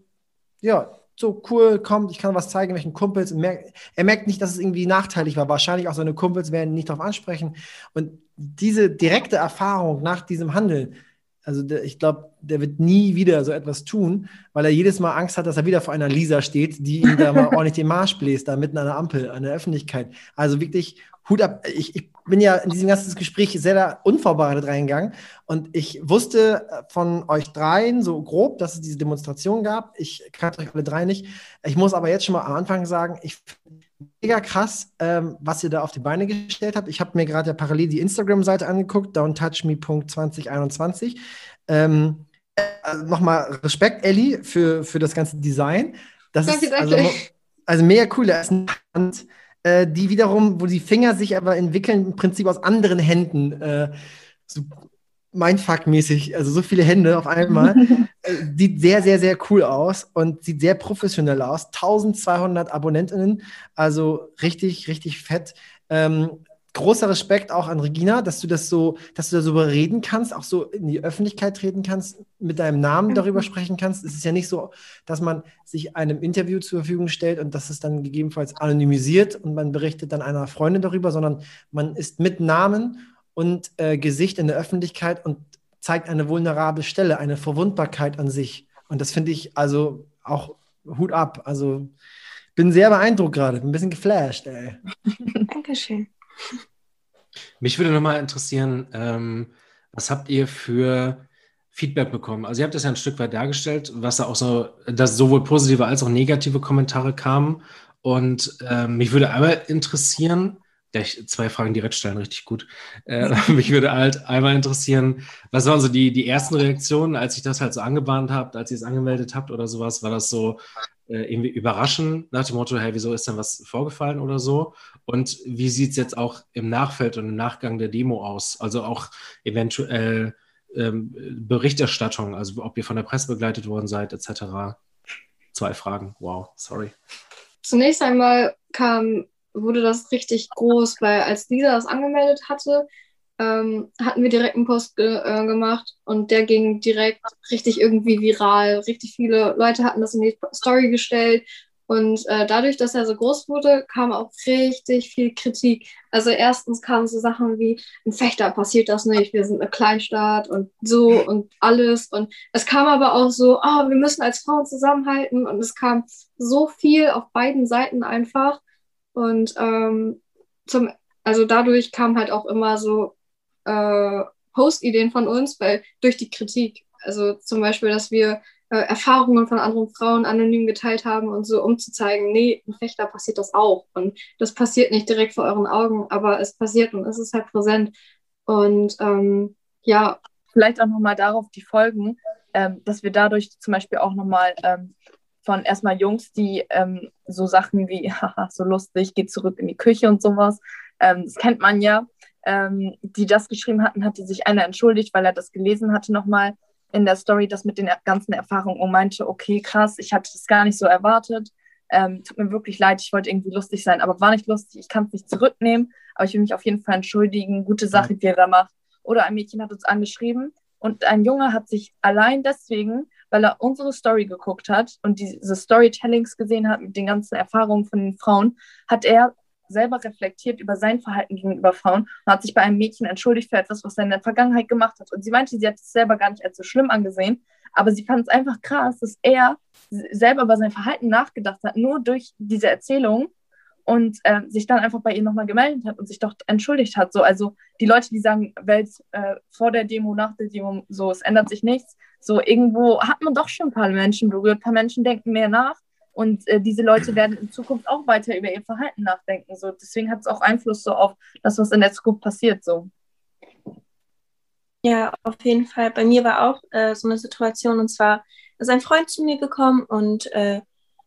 B: ja, so cool, kommt, ich kann was zeigen, welchen Kumpels. Merkt, er merkt nicht, dass es irgendwie nachteilig war. Wahrscheinlich auch seine Kumpels werden nicht darauf ansprechen. Und diese direkte Erfahrung nach diesem Handeln, also der, ich glaube, der wird nie wieder so etwas tun, weil er jedes Mal Angst hat, dass er wieder vor einer Lisa steht, die ihm da mal ordentlich den Marsch bläst, da mitten an der Ampel, an der Öffentlichkeit. Also wirklich Hut ab. Ich, ich bin ja in diesem ganzen Gespräch sehr unvorbereitet reingegangen und ich wusste von euch dreien so grob, dass es diese Demonstration gab. Ich kannte euch alle drei nicht. Ich muss aber jetzt schon mal am Anfang sagen, ich mega krass, ähm, was ihr da auf die Beine gestellt habt. Ich habe mir gerade ja parallel die Instagram-Seite angeguckt, downtouchme.2021. Ähm, also Nochmal Respekt, Ellie, für, für das ganze Design. Das danke, ist also, also mega cool. Da ist eine Hand, äh, die wiederum, wo die Finger sich aber entwickeln, im Prinzip aus anderen Händen. Äh, so Mindfuck-mäßig, also so viele Hände auf einmal. äh, sieht sehr, sehr, sehr cool aus und sieht sehr professionell aus. 1200 AbonnentInnen, also richtig, richtig fett. Ähm, großer Respekt auch an Regina, dass du das so, dass du darüber reden kannst, auch so in die Öffentlichkeit treten kannst, mit deinem Namen darüber sprechen kannst. Es ist ja nicht so, dass man sich einem Interview zur Verfügung stellt und das ist dann gegebenenfalls anonymisiert und man berichtet dann einer Freundin darüber, sondern man ist mit Namen und äh, Gesicht in der Öffentlichkeit und zeigt eine vulnerable Stelle, eine Verwundbarkeit an sich. Und das finde ich also auch Hut ab. Also bin sehr beeindruckt gerade, bin ein bisschen geflasht, ey.
E: Dankeschön.
A: Mich würde nochmal interessieren, ähm, was habt ihr für Feedback bekommen? Also ihr habt das ja ein Stück weit dargestellt, was da auch so, dass sowohl positive als auch negative Kommentare kamen. Und ähm, mich würde einmal interessieren, ja, ich zwei Fragen direkt stellen, richtig gut. Äh, mich würde halt einmal interessieren, was waren so die, die ersten Reaktionen, als ich das halt so angebahnt habt, als ihr es angemeldet habt oder sowas? War das so äh, irgendwie überraschend nach dem Motto, hey, wieso ist denn was vorgefallen oder so? Und wie sieht es jetzt auch im Nachfeld und im Nachgang der Demo aus? Also auch eventuell ähm, Berichterstattung, also ob ihr von der Presse begleitet worden seid, etc. Zwei Fragen. Wow, sorry.
D: Zunächst einmal kam wurde das richtig groß, weil als Lisa das angemeldet hatte, ähm, hatten wir direkt einen Post ge äh, gemacht und der ging direkt richtig irgendwie viral. Richtig viele Leute hatten das in die Story gestellt und äh, dadurch, dass er so groß wurde, kam auch richtig viel Kritik. Also erstens kamen so Sachen wie, in Fechter passiert das nicht, wir sind eine Kleinstadt und so und alles. Und es kam aber auch so, oh, wir müssen als Frauen zusammenhalten. Und es kam so viel auf beiden Seiten einfach. Und ähm, zum, also dadurch kam halt auch immer so äh, Post-Ideen von uns, weil durch die Kritik. Also zum Beispiel, dass wir äh, Erfahrungen von anderen Frauen anonym geteilt haben und so, um zu zeigen, nee, in Fechter passiert das auch. Und das passiert nicht direkt vor euren Augen, aber es passiert und es ist halt präsent. Und ähm, ja.
C: Vielleicht auch nochmal darauf die Folgen, ähm, dass wir dadurch zum Beispiel auch nochmal ähm, von erstmal Jungs, die ähm, so Sachen wie, haha, so lustig, geht zurück in die Küche und sowas, ähm, das kennt man ja, ähm, die das geschrieben hatten, hatte sich einer entschuldigt, weil er das gelesen hatte nochmal in der Story, das mit den ganzen Erfahrungen und meinte, okay, krass, ich hatte das gar nicht so erwartet, ähm, tut mir wirklich leid, ich wollte irgendwie lustig sein, aber war nicht lustig, ich kann es nicht zurücknehmen, aber ich will mich auf jeden Fall entschuldigen, gute Sache, die er da macht. Oder ein Mädchen hat uns angeschrieben und ein Junge hat sich allein deswegen weil er unsere Story geguckt hat und diese Storytellings gesehen hat mit den ganzen Erfahrungen von den Frauen, hat er selber reflektiert über sein Verhalten gegenüber Frauen und hat sich bei einem Mädchen entschuldigt für etwas, was er in der Vergangenheit gemacht hat. Und sie meinte, sie hat es selber gar nicht als so schlimm angesehen, aber sie fand es einfach krass, dass er selber über sein Verhalten nachgedacht hat, nur durch diese Erzählung und äh, sich dann einfach bei ihr nochmal gemeldet hat und sich doch entschuldigt hat. So, also die Leute, die sagen, Welt äh, vor der Demo, nach der Demo, so, es ändert sich nichts. So, irgendwo hat man doch schon ein paar Menschen berührt, ein paar Menschen denken mehr nach und äh, diese Leute werden in Zukunft auch weiter über ihr Verhalten nachdenken. So, deswegen hat es auch Einfluss so auf das, was in der Zukunft passiert. So.
E: Ja, auf jeden Fall. Bei mir war auch äh, so eine Situation und zwar ist ein Freund zu mir gekommen und äh,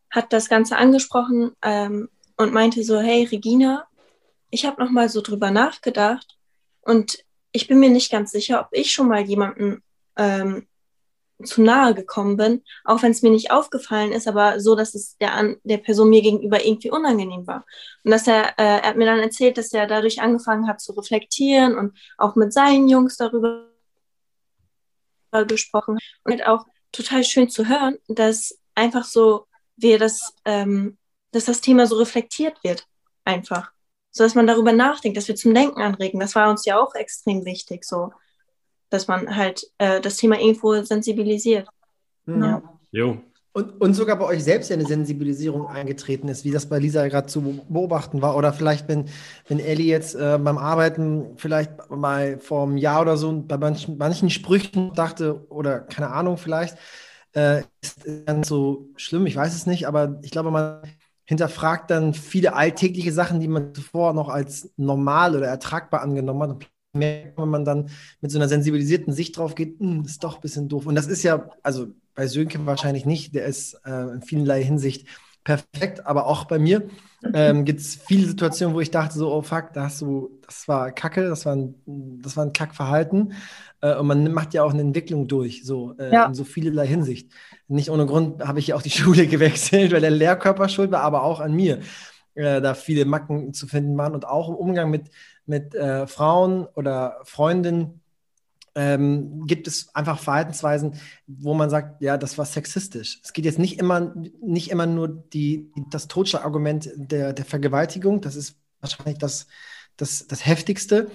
E: hat das Ganze angesprochen. Ähm, und meinte so, hey Regina, ich habe noch mal so drüber nachgedacht und ich bin mir nicht ganz sicher, ob ich schon mal jemandem ähm, zu nahe gekommen bin, auch wenn es mir nicht aufgefallen ist, aber so, dass es der, der Person mir gegenüber irgendwie unangenehm war. Und dass er, äh, er hat mir dann erzählt, dass er dadurch angefangen hat zu reflektieren und auch mit seinen Jungs darüber gesprochen und halt auch total schön zu hören, dass einfach so wir das ähm, dass das Thema so reflektiert wird, einfach. So dass man darüber nachdenkt, dass wir zum Denken anregen. Das war uns ja auch extrem wichtig, so, dass man halt äh, das Thema irgendwo sensibilisiert.
B: Mhm. Ja. Jo. Und, und sogar bei euch selbst ja eine Sensibilisierung eingetreten ist, wie das bei Lisa gerade zu beobachten war. Oder vielleicht, wenn, wenn Ellie jetzt äh, beim Arbeiten vielleicht mal vor einem Jahr oder so bei manchen, manchen Sprüchen dachte, oder keine Ahnung, vielleicht, äh, ist ganz so schlimm, ich weiß es nicht, aber ich glaube, man hinterfragt dann viele alltägliche Sachen, die man zuvor noch als normal oder ertragbar angenommen hat. Und merkt, wenn man dann mit so einer sensibilisierten Sicht drauf geht, hm, ist doch ein bisschen doof. Und das ist ja, also bei Sönke wahrscheinlich nicht, der ist äh, in vielerlei Hinsicht perfekt, aber auch bei mir ähm, gibt es viele Situationen, wo ich dachte so, oh fuck, da hast du, das war Kacke, das war ein, das war ein Kackverhalten. Äh, und man macht ja auch eine Entwicklung durch, so äh, ja. in so vielerlei Hinsicht. Nicht ohne Grund habe ich ja auch die Schule gewechselt, weil der Lehrkörper schuld war, aber auch an mir. Äh, da viele Macken zu finden waren und auch im Umgang mit, mit äh, Frauen oder Freundinnen ähm, gibt es einfach Verhaltensweisen, wo man sagt, ja, das war sexistisch. Es geht jetzt nicht immer, nicht immer nur die, das Totschlagargument der, der Vergewaltigung, das ist wahrscheinlich das, das, das Heftigste.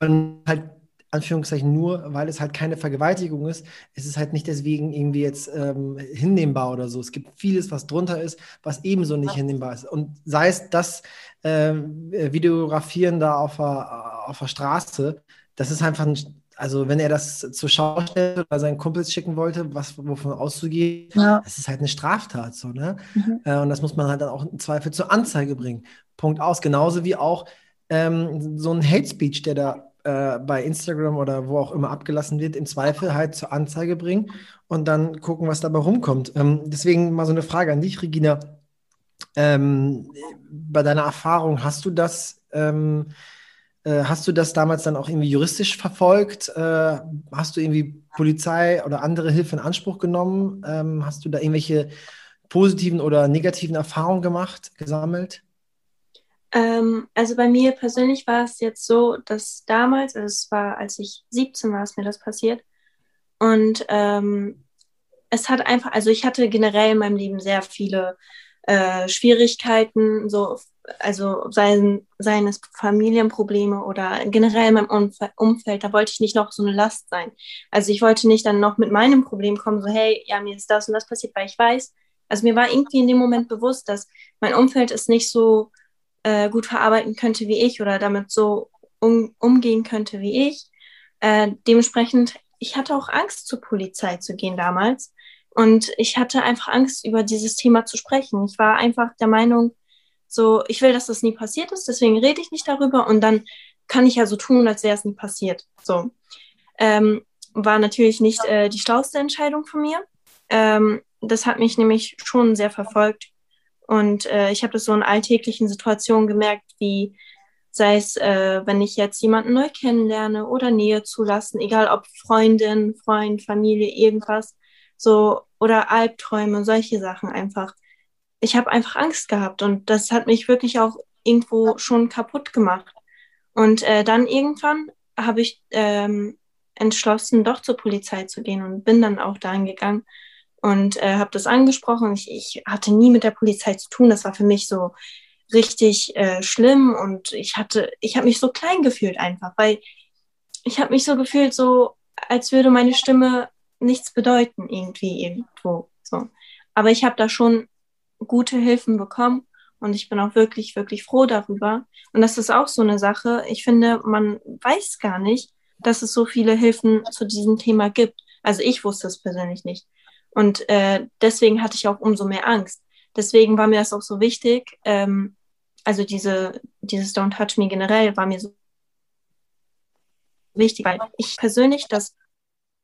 B: Und halt Anführungszeichen nur, weil es halt keine Vergewaltigung ist, ist es halt nicht deswegen irgendwie jetzt ähm, hinnehmbar oder so. Es gibt vieles, was drunter ist, was ebenso nicht hinnehmbar ist. Und sei es das äh, Videografieren da auf der, auf der Straße, das ist einfach ein, also wenn er das zur Schau stellt oder seinen Kumpels schicken wollte, was wovon auszugehen, ja. das ist halt eine Straftat so, ne? Mhm. Äh, und das muss man halt dann auch im Zweifel zur Anzeige bringen. Punkt aus. Genauso wie auch ähm, so ein Hate Speech, der da äh, bei Instagram oder wo auch immer abgelassen wird, im Zweifel halt zur Anzeige bringen und dann gucken, was dabei rumkommt. Ähm, deswegen mal so eine Frage an dich, Regina. Ähm, bei deiner Erfahrung, hast du das, ähm, äh, hast du das damals dann auch irgendwie juristisch verfolgt? Äh, hast du irgendwie Polizei oder andere Hilfe in Anspruch genommen? Ähm, hast du da irgendwelche positiven oder negativen Erfahrungen gemacht, gesammelt?
E: Ähm, also bei mir persönlich war es jetzt so, dass damals, also es war, als ich 17 war, ist mir das passiert. Und ähm, es hat einfach, also ich hatte generell in meinem Leben sehr viele äh, Schwierigkeiten, so, also seien, seien es Familienprobleme oder generell in meinem Umf Umfeld, da wollte ich nicht noch so eine Last sein. Also ich wollte nicht dann noch mit meinem Problem kommen, so hey, ja, mir ist das und das passiert, weil ich weiß, also mir war irgendwie in dem Moment bewusst, dass mein Umfeld ist nicht so äh, gut verarbeiten könnte wie ich oder damit so um, umgehen könnte wie ich. Äh, dementsprechend, ich hatte auch Angst, zur Polizei zu gehen damals. Und ich hatte einfach Angst, über dieses Thema zu sprechen. Ich war einfach der Meinung, so, ich will, dass das nie passiert ist, deswegen rede ich nicht darüber und dann kann ich ja so tun, als wäre es nie passiert. So. Ähm, war natürlich nicht äh, die schlauste Entscheidung von mir. Ähm, das hat mich nämlich schon sehr verfolgt und äh, ich habe das so in alltäglichen Situationen gemerkt, wie sei es, äh, wenn ich jetzt jemanden neu kennenlerne oder Nähe zulassen, egal ob Freundin, Freund, Familie, irgendwas, so oder Albträume, solche Sachen einfach. Ich habe einfach Angst gehabt und das hat mich wirklich auch irgendwo schon kaputt gemacht. Und äh, dann irgendwann habe ich ähm, entschlossen, doch zur Polizei zu gehen und bin dann auch dahin gegangen und äh, habe das angesprochen. Ich, ich, hatte nie mit der Polizei zu tun. Das war für mich so richtig äh, schlimm und ich hatte, ich habe mich so klein gefühlt einfach, weil ich habe mich so gefühlt, so als würde meine Stimme nichts bedeuten irgendwie irgendwo. So. Aber ich habe da schon gute Hilfen bekommen und ich bin auch wirklich, wirklich froh darüber. Und das ist auch so eine Sache. Ich finde, man weiß gar nicht, dass es so viele Hilfen zu diesem Thema gibt. Also ich wusste es persönlich nicht. Und äh, deswegen hatte ich auch umso mehr Angst. Deswegen war mir das auch so wichtig. Ähm, also diese, dieses Don't Touch Me generell war mir so wichtig, weil ich persönlich, dass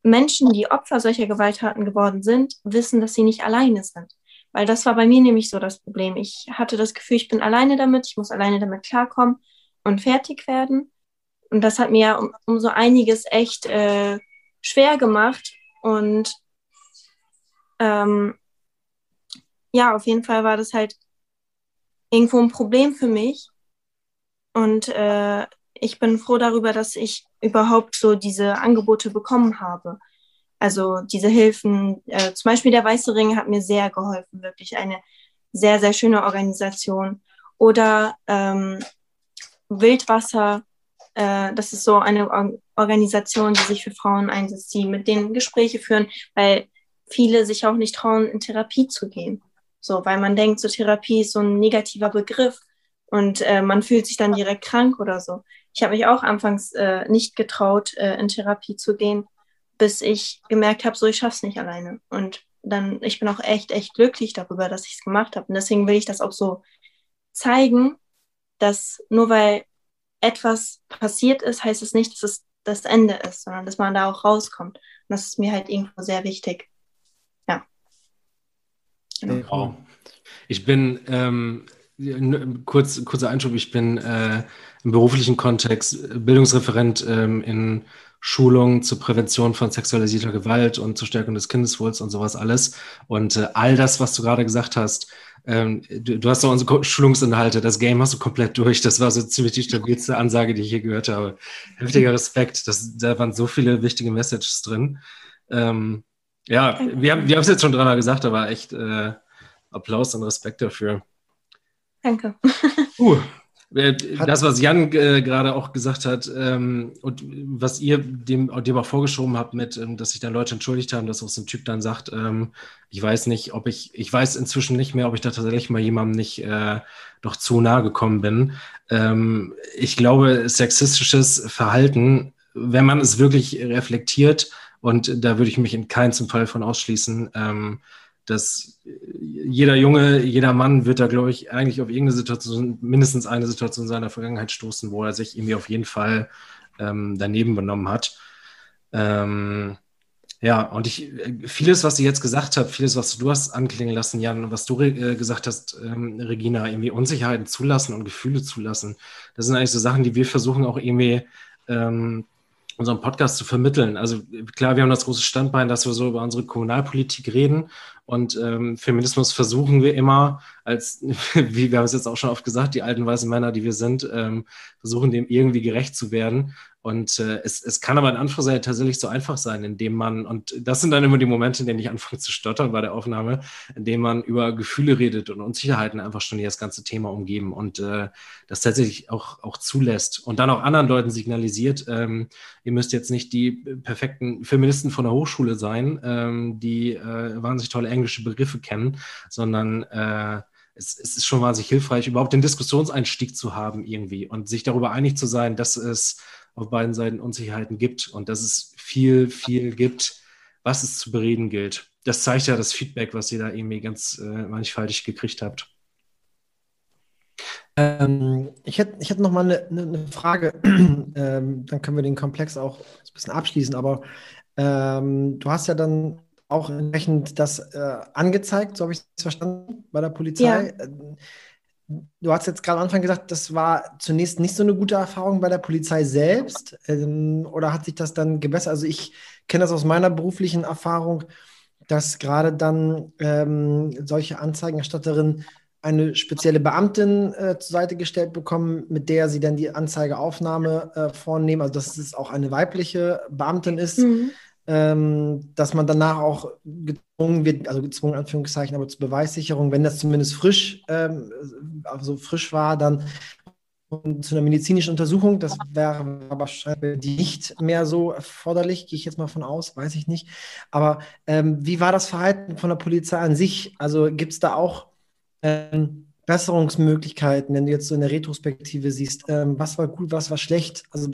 E: Menschen, die Opfer solcher Gewalttaten geworden sind, wissen, dass sie nicht alleine sind. Weil das war bei mir nämlich so das Problem. Ich hatte das Gefühl, ich bin alleine damit, ich muss alleine damit klarkommen und fertig werden. Und das hat mir um, um so einiges echt äh, schwer gemacht. Und ähm, ja, auf jeden Fall war das halt irgendwo ein Problem für mich. Und äh, ich bin froh darüber, dass ich überhaupt so diese Angebote bekommen habe. Also diese Hilfen, äh, zum Beispiel der Weiße Ring hat mir sehr geholfen, wirklich eine sehr, sehr schöne Organisation. Oder ähm, Wildwasser, äh, das ist so eine Organisation, die sich für Frauen einsetzt, die mit denen Gespräche führen, weil viele sich auch nicht trauen, in Therapie zu gehen. So, weil man denkt, so Therapie ist so ein negativer Begriff und äh, man fühlt sich dann direkt krank oder so. Ich habe mich auch anfangs äh, nicht getraut, äh, in Therapie zu gehen, bis ich gemerkt habe, so ich schaff's nicht alleine. Und dann, ich bin auch echt, echt glücklich darüber, dass ich es gemacht habe. Und deswegen will ich das auch so zeigen, dass nur weil etwas passiert ist, heißt es nicht, dass es das Ende ist, sondern dass man da auch rauskommt. Und das ist mir halt irgendwo sehr wichtig.
A: Genau. Ich bin, ähm, kurz, kurzer Einschub, ich bin äh, im beruflichen Kontext Bildungsreferent ähm, in Schulungen zur Prävention von sexualisierter Gewalt und zur Stärkung des Kindeswohls und sowas alles. Und äh, all das, was du gerade gesagt hast, Ähm, du, du, hast doch unsere Schulungsinhalte, das Game hast du komplett durch. Das war so ziemlich die stabilste Ansage, die ich je gehört habe. Heftiger Respekt. Das, da waren so viele wichtige Messages drin. Ähm, ja, wir haben wir es jetzt schon dreimal gesagt, aber echt äh, Applaus und Respekt dafür.
E: Danke.
A: Uh, das, was Jan äh, gerade auch gesagt hat ähm, und was ihr dem, dem auch vorgeschoben habt, mit, ähm, dass sich dann Leute entschuldigt haben, dass auch so ein Typ dann sagt, ähm, ich weiß nicht, ob ich, ich weiß inzwischen nicht mehr, ob ich da tatsächlich mal jemandem nicht äh, doch zu nahe gekommen bin. Ähm, ich glaube, sexistisches Verhalten, wenn man es wirklich reflektiert, und da würde ich mich in keinem Fall von ausschließen, ähm, dass jeder Junge, jeder Mann wird da, glaube ich, eigentlich auf irgendeine Situation, mindestens eine Situation in seiner Vergangenheit stoßen, wo er sich irgendwie auf jeden Fall ähm, daneben benommen hat. Ähm, ja, und ich, vieles, was ich jetzt gesagt habe, vieles, was du hast anklingen lassen, Jan, was du äh, gesagt hast, ähm, Regina, irgendwie Unsicherheiten zulassen und Gefühle zulassen, das sind eigentlich so Sachen, die wir versuchen auch irgendwie ähm, unseren Podcast zu vermitteln. Also klar, wir haben das große Standbein, dass wir so über unsere Kommunalpolitik reden und ähm, Feminismus versuchen wir immer als, wie wir haben es jetzt auch schon oft gesagt, die alten weißen Männer, die wir sind, ähm, versuchen dem irgendwie gerecht zu werden. Und äh, es, es kann aber in Anführungszeichen tatsächlich so einfach sein, indem man, und das sind dann immer die Momente, in denen ich anfange zu stottern bei der Aufnahme, indem man über Gefühle redet und Unsicherheiten einfach schon das ganze Thema umgeben und äh, das tatsächlich auch, auch zulässt und dann auch anderen Leuten signalisiert, ähm, ihr müsst jetzt nicht die perfekten Feministen von der Hochschule sein, ähm, die äh, wahnsinnig tolle englische Begriffe kennen, sondern äh, es, es, ist schon wahnsinnig hilfreich, überhaupt den Diskussionseinstieg zu haben irgendwie und sich darüber einig zu sein, dass es auf beiden Seiten Unsicherheiten gibt und dass es viel, viel gibt, was es zu bereden gilt. Das zeigt ja das Feedback, was ihr da irgendwie ganz äh, mannigfaltig gekriegt habt.
B: Ähm, ich hätte, ich hätte noch mal eine, eine Frage, ähm, dann können wir den Komplex auch ein bisschen abschließen, aber ähm, du hast ja dann auch entsprechend das äh, angezeigt, so habe ich es verstanden, bei der Polizei. Ja. Äh, du hast jetzt gerade am Anfang gesagt, das war zunächst nicht so eine gute Erfahrung bei der Polizei selbst. Ähm, oder hat sich das dann gebessert? Also ich kenne das aus meiner beruflichen Erfahrung, dass gerade dann ähm, solche Anzeigenerstatterinnen eine spezielle Beamtin äh, zur Seite gestellt bekommen, mit der sie dann die Anzeigeaufnahme äh, vornehmen. Also dass es auch eine weibliche Beamtin ist. Mhm ähm, dass man danach auch gezwungen wird, also gezwungen Anführungszeichen, aber zur Beweissicherung, wenn das zumindest frisch, ähm, also frisch war, dann zu einer medizinischen Untersuchung. Das wäre wahrscheinlich nicht mehr so erforderlich, gehe ich jetzt mal von aus, weiß ich nicht. Aber ähm, wie war das Verhalten von der Polizei an sich? Also gibt es da auch ähm, Besserungsmöglichkeiten, wenn du jetzt so in der Retrospektive siehst, ähm, was war gut, was war schlecht? Also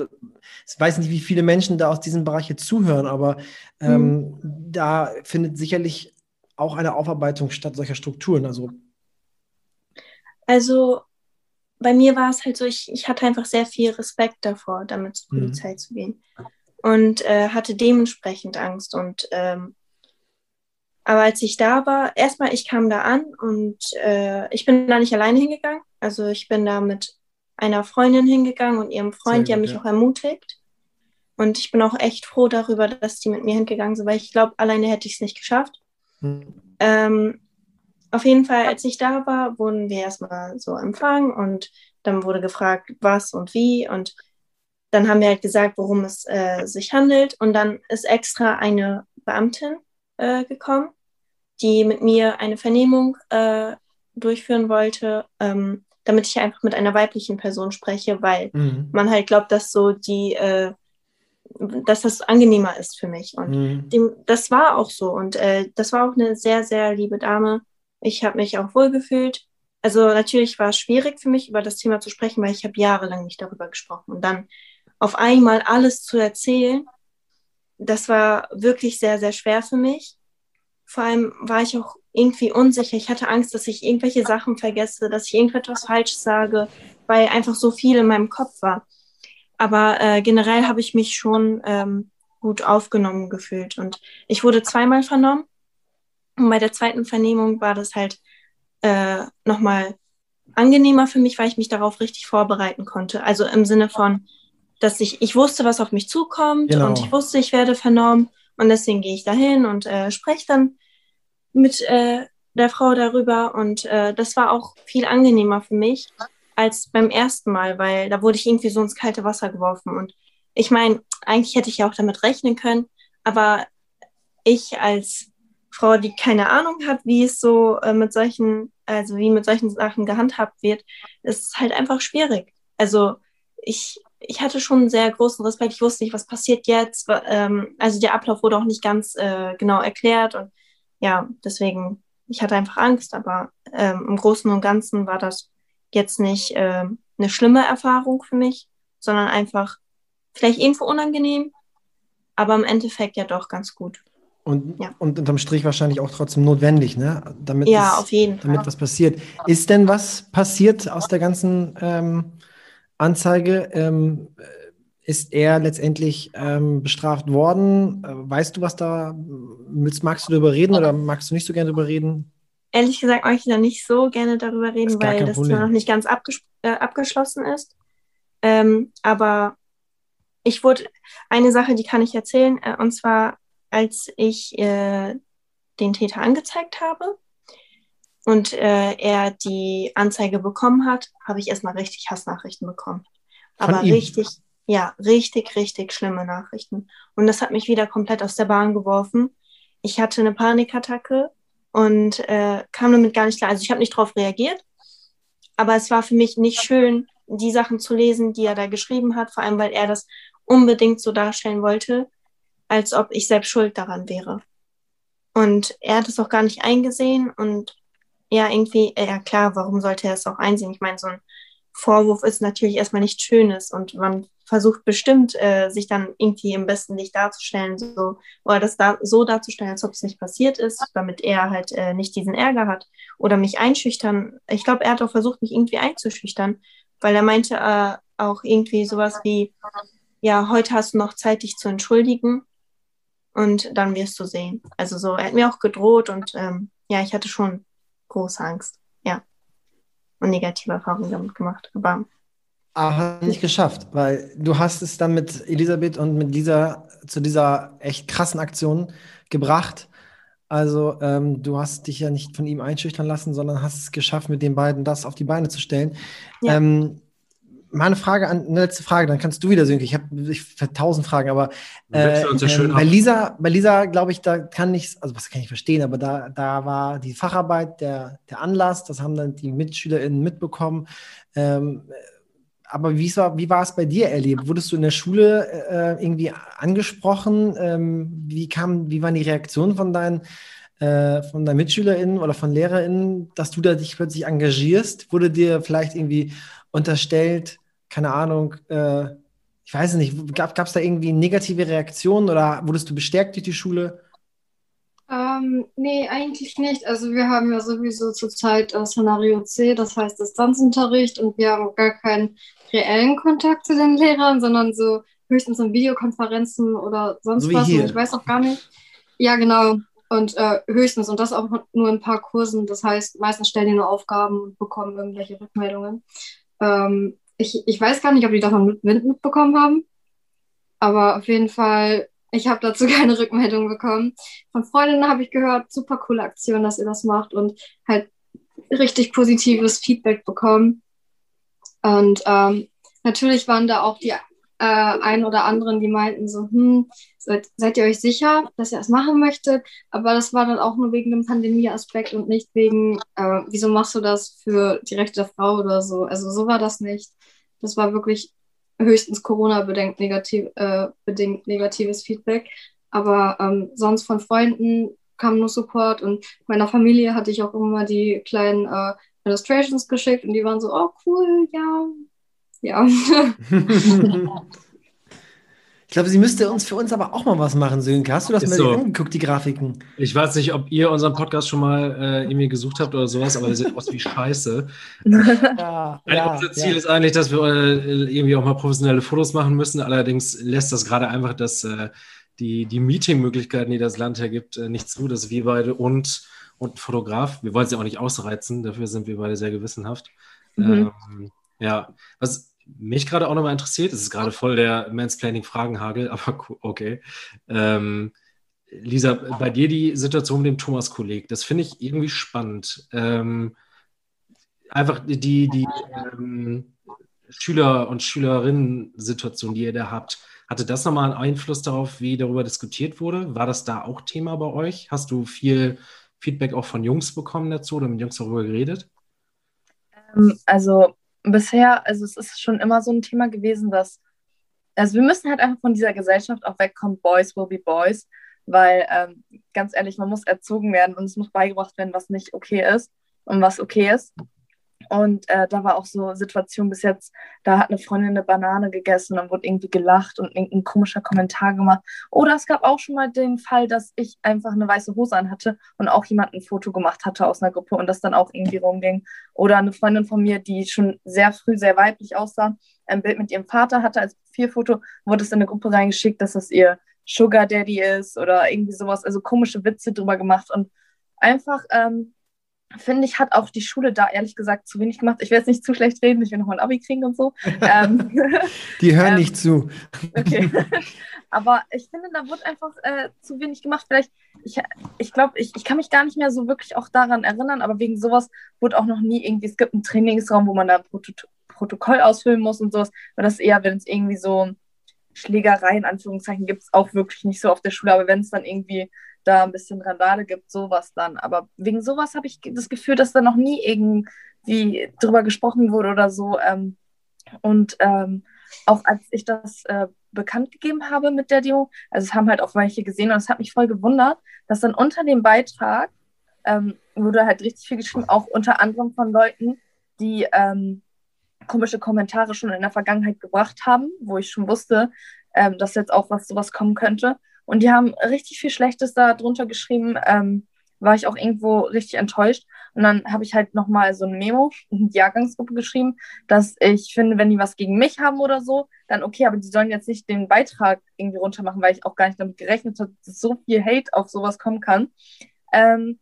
B: ich weiß nicht, wie viele Menschen da aus diesem Bereich jetzt zuhören, aber ähm, mhm. da findet sicherlich auch eine Aufarbeitung statt solcher Strukturen. Also,
E: also bei mir war es halt so, ich, ich hatte einfach sehr viel Respekt davor, damit zur mhm. Polizei mhm. zu gehen und äh, hatte dementsprechend Angst und ähm, aber als ich da war, erstmal, ich kam da an und äh, ich bin da nicht alleine hingegangen. Also ich bin da mit einer Freundin hingegangen und ihrem Freund, gut, die haben mich ja. auch ermutigt. Und ich bin auch echt froh darüber, dass die mit mir hingegangen sind, weil ich glaube, alleine hätte ich es nicht geschafft. Hm. Ähm, auf jeden Fall, als ich da war, wurden wir erstmal so empfangen und dann wurde gefragt, was und wie. Und dann haben wir halt gesagt, worum es äh, sich handelt. Und dann ist extra eine Beamtin äh, gekommen die mit mir eine Vernehmung äh, durchführen wollte, ähm, damit ich einfach mit einer weiblichen Person spreche, weil mhm. man halt glaubt, dass so die, äh, dass das angenehmer ist für mich. Und mhm. dem, das war auch so. Und äh, das war auch eine sehr, sehr liebe Dame. Ich habe mich auch wohlgefühlt. Also natürlich war es schwierig für mich, über das Thema zu sprechen, weil ich habe jahrelang nicht darüber gesprochen. Und dann auf einmal alles zu erzählen, das war wirklich sehr, sehr schwer für mich. Vor allem war ich auch irgendwie unsicher. Ich hatte Angst, dass ich irgendwelche Sachen vergesse, dass ich irgendetwas falsch sage, weil einfach so viel in meinem Kopf war. Aber äh, generell habe ich mich schon ähm, gut aufgenommen gefühlt. Und ich wurde zweimal vernommen. Und bei der zweiten Vernehmung war das halt äh, nochmal angenehmer für mich, weil ich mich darauf richtig vorbereiten konnte. Also im Sinne von, dass ich, ich wusste, was auf mich zukommt genau. und ich wusste, ich werde vernommen und deswegen gehe ich dahin und äh, spreche dann mit, äh, der Frau darüber und äh, das war auch viel angenehmer für mich als beim ersten Mal, weil da wurde ich irgendwie so ins kalte Wasser geworfen. Und ich meine, eigentlich hätte ich ja auch damit rechnen können, aber ich als Frau, die keine Ahnung hat, wie es so äh, mit solchen, also wie mit solchen Sachen gehandhabt wird, ist halt einfach schwierig. Also ich, ich hatte schon einen sehr großen Respekt. Ich wusste nicht, was passiert jetzt. Ähm, also der Ablauf wurde auch nicht ganz äh, genau erklärt und ja, deswegen, ich hatte einfach Angst, aber ähm, im Großen und Ganzen war das jetzt nicht äh, eine schlimme Erfahrung für mich, sondern einfach vielleicht irgendwo unangenehm, aber im Endeffekt ja doch ganz gut.
B: Und, ja. und unterm Strich wahrscheinlich auch trotzdem notwendig, ne?
E: Damit ja, es, auf jeden
B: Fall. Damit was passiert. Ist denn was passiert aus der ganzen ähm, Anzeige? Ähm, ist er letztendlich ähm, bestraft worden? Äh, weißt du, was da, magst du darüber reden oder magst du nicht so gerne darüber reden?
E: ehrlich gesagt möchte ich da nicht so gerne darüber reden, weil das Problem. noch nicht ganz äh, abgeschlossen ist. Ähm, aber ich wurde, eine Sache, die kann ich erzählen, äh, und zwar, als ich äh, den Täter angezeigt habe und äh, er die Anzeige bekommen hat, habe ich erstmal richtig Hassnachrichten bekommen. Aber richtig, ja, richtig, richtig schlimme Nachrichten. Und das hat mich wieder komplett aus der Bahn geworfen. Ich hatte eine Panikattacke und äh, kam damit gar nicht klar. Also ich habe nicht darauf reagiert, aber es war für mich nicht schön, die Sachen zu lesen, die er da geschrieben hat, vor allem weil er das unbedingt so darstellen wollte, als ob ich selbst schuld daran wäre. Und er hat es auch gar nicht eingesehen und ja, irgendwie, ja klar, warum sollte er es auch einsehen? Ich meine, so ein Vorwurf ist natürlich erstmal nichts Schönes und man versucht bestimmt, äh, sich dann irgendwie im besten Licht darzustellen, so, oder das da, so darzustellen, als ob es nicht passiert ist, damit er halt äh, nicht diesen Ärger hat oder mich einschüchtern. Ich glaube, er hat auch versucht, mich irgendwie einzuschüchtern, weil er meinte äh, auch irgendwie sowas wie, ja, heute hast du noch Zeit, dich zu entschuldigen und dann wirst du sehen. Also so, er hat mir auch gedroht und ähm, ja, ich hatte schon große Angst, ja, und negative Erfahrungen damit gemacht, aber
B: aber nicht geschafft, weil du hast es dann mit Elisabeth und mit dieser zu dieser echt krassen Aktion gebracht. Also ähm, du hast dich ja nicht von ihm einschüchtern lassen, sondern hast es geschafft, mit den beiden das auf die Beine zu stellen. Ja. Ähm, meine Frage an, eine letzte Frage, dann kannst du wieder sinken. Ich habe ich, tausend Fragen, aber äh, äh, bei Lisa, bei Lisa glaube ich, da kann ich, also was kann ich verstehen, aber da, da war die Facharbeit der, der Anlass, das haben dann die MitschülerInnen mitbekommen. Ähm, aber wie war, wie war es bei dir erlebt? Wurdest du in der Schule äh, irgendwie angesprochen? Ähm, wie, kam, wie waren die Reaktionen von deinen, äh, von deinen MitschülerInnen oder von LehrerInnen, dass du da dich plötzlich engagierst? Wurde dir vielleicht irgendwie unterstellt, keine Ahnung, äh, ich weiß nicht, gab es da irgendwie negative Reaktionen oder wurdest du bestärkt durch die Schule?
D: Ähm, nee, eigentlich nicht. Also wir haben ja sowieso zurzeit äh, Szenario C, das heißt Distanzunterricht und wir haben gar keinen reellen Kontakt zu den Lehrern, sondern so höchstens in Videokonferenzen oder sonst so was. ich weiß auch gar nicht. Ja, genau. Und äh, höchstens, und das auch nur in ein paar Kursen. Das heißt, meistens stellen die nur Aufgaben und bekommen irgendwelche Rückmeldungen. Ähm, ich, ich weiß gar nicht, ob die davon mit, mitbekommen haben. Aber auf jeden Fall, ich habe dazu keine Rückmeldung bekommen. Von Freundinnen habe ich gehört, super coole Aktion, dass ihr das macht und halt richtig positives Feedback bekommen. Und ähm, natürlich waren da auch die äh, ein oder anderen, die meinten so, hm, seid, seid ihr euch sicher, dass ihr das machen möchtet? Aber das war dann auch nur wegen dem Pandemie-Aspekt und nicht wegen, äh, wieso machst du das für die Rechte der Frau oder so. Also so war das nicht. Das war wirklich höchstens Corona-bedingt negativ, äh, bedingt negatives Feedback. Aber ähm, sonst von Freunden kam nur Support und meiner Familie hatte ich auch immer die kleinen äh, Illustrations geschickt und die waren so, oh cool, ja, ja.
B: ich glaube, sie müsste uns für uns aber auch mal was machen, Sönke. Hast du das Ist mal so. angeguckt, die Grafiken?
A: Ich weiß nicht, ob ihr unseren Podcast schon mal äh, irgendwie gesucht habt oder sowas, aber der sieht aus wie Scheiße. ja, ja, unser Ziel ja. ist eigentlich, dass wir äh, irgendwie auch mal professionelle Fotos machen müssen. Allerdings lässt das gerade einfach das, äh, die, die Meeting-Möglichkeiten, die das Land hergibt, äh, nicht zu, dass wir beide und und ein Fotograf. Wir wollen sie auch nicht ausreizen, dafür sind wir beide sehr gewissenhaft. Mhm. Ähm, ja, was mich gerade auch nochmal interessiert, es ist gerade voll der Mansplaining-Fragenhagel, aber okay. Ähm, Lisa, bei dir die Situation mit dem Thomas-Kolleg, das finde ich irgendwie spannend. Ähm, einfach die, die ähm, Schüler- und Schülerinnen-Situation, die ihr da habt, hatte das nochmal einen Einfluss darauf, wie darüber diskutiert wurde? War das da auch Thema bei euch? Hast du viel Feedback auch von Jungs bekommen dazu oder mit Jungs darüber geredet?
C: Ähm, also bisher, also es ist schon immer so ein Thema gewesen, dass, also wir müssen halt einfach von dieser Gesellschaft auch wegkommen, Boys will be Boys, weil ähm, ganz ehrlich, man muss erzogen werden und es muss beigebracht werden, was nicht okay ist und was okay ist. Und äh, da war auch so Situation bis jetzt, da hat eine Freundin eine Banane gegessen und wurde irgendwie gelacht und irgendein komischer Kommentar gemacht. Oder es gab auch schon mal den Fall, dass ich einfach eine weiße Hose anhatte und auch jemand ein Foto gemacht hatte aus einer Gruppe und das dann auch irgendwie rumging. Oder eine Freundin von mir, die schon sehr früh sehr weiblich aussah, ein Bild mit ihrem Vater hatte als Profilfoto, wurde es in eine Gruppe reingeschickt, dass das ihr Sugar Daddy ist oder irgendwie sowas. Also komische Witze drüber gemacht und einfach... Ähm, finde ich, hat auch die Schule da ehrlich gesagt zu wenig gemacht. Ich werde jetzt nicht zu schlecht reden, ich will noch mal ein Abi kriegen und so. ähm,
B: die hören ähm, nicht zu.
C: Okay. Aber ich finde, da wird einfach äh, zu wenig gemacht. Vielleicht, ich, ich glaube, ich, ich kann mich gar nicht mehr so wirklich auch daran erinnern, aber wegen sowas wurde auch noch nie irgendwie, es gibt einen Trainingsraum, wo man da ein Prot Protokoll ausfüllen muss und sowas. Aber das eher, wenn es irgendwie so Schlägereien, Anführungszeichen, gibt es auch wirklich nicht so auf der Schule. Aber wenn es dann irgendwie da ein bisschen Randale gibt, sowas dann. Aber wegen sowas habe ich das Gefühl, dass da noch nie irgendwie drüber gesprochen wurde oder so. Ähm, und ähm, auch als ich das äh, bekannt gegeben habe mit der Demo, also es haben halt auch welche gesehen und es hat mich voll gewundert, dass dann unter dem Beitrag ähm, wurde halt richtig viel geschrieben, auch unter anderem von Leuten, die ähm, komische Kommentare schon in der Vergangenheit gebracht haben, wo ich schon wusste, ähm, dass jetzt auch was sowas kommen könnte. Und die haben richtig viel Schlechtes da drunter geschrieben. Ähm, war ich auch irgendwo richtig enttäuscht. Und dann habe ich halt nochmal so ein Memo in die Jahrgangsgruppe geschrieben, dass ich finde, wenn die was gegen mich haben oder so, dann okay, aber die sollen jetzt nicht den Beitrag irgendwie runtermachen, weil ich auch gar nicht damit gerechnet habe, dass so viel Hate auf sowas kommen kann. Ähm,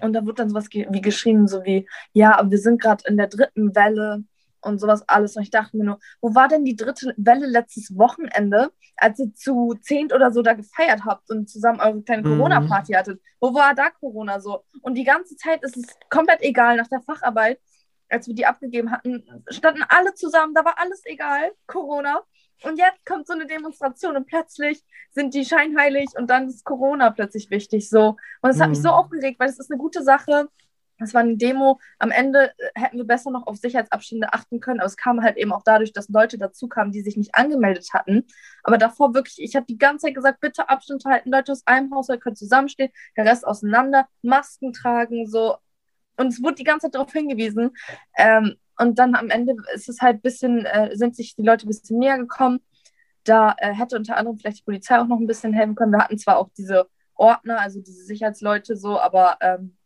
C: und da wird dann sowas wie geschrieben, so wie, ja, aber wir sind gerade in der dritten Welle und sowas alles. Und ich dachte mir nur, wo war denn die dritte Welle letztes Wochenende, als ihr zu zehnt oder so da gefeiert habt und zusammen eure kleine mhm. Corona-Party hattet? Wo war da Corona so? Und die ganze Zeit ist es komplett egal nach der Facharbeit, als wir die abgegeben hatten, standen alle zusammen, da war alles egal, Corona. Und jetzt kommt so eine Demonstration und plötzlich sind die scheinheilig und dann ist Corona plötzlich wichtig. So. Und das hat mich so mhm. aufgeregt, weil es ist eine gute Sache das war eine Demo. Am Ende äh, hätten wir besser noch auf Sicherheitsabstände achten können, aber es kam halt eben auch dadurch, dass Leute dazu kamen, die sich nicht angemeldet hatten. Aber davor wirklich, ich habe die ganze Zeit gesagt, bitte Abstand halten, Leute aus einem Haushalt können zusammenstehen, der Rest auseinander, Masken tragen, so. Und es wurde die ganze Zeit darauf hingewiesen. Ähm, und dann am Ende ist es halt ein bisschen, äh, sind sich die Leute ein bisschen näher gekommen. Da äh, hätte unter anderem vielleicht die Polizei auch noch ein bisschen helfen können. Wir hatten zwar auch diese Ordner, also diese Sicherheitsleute so, aber ähm,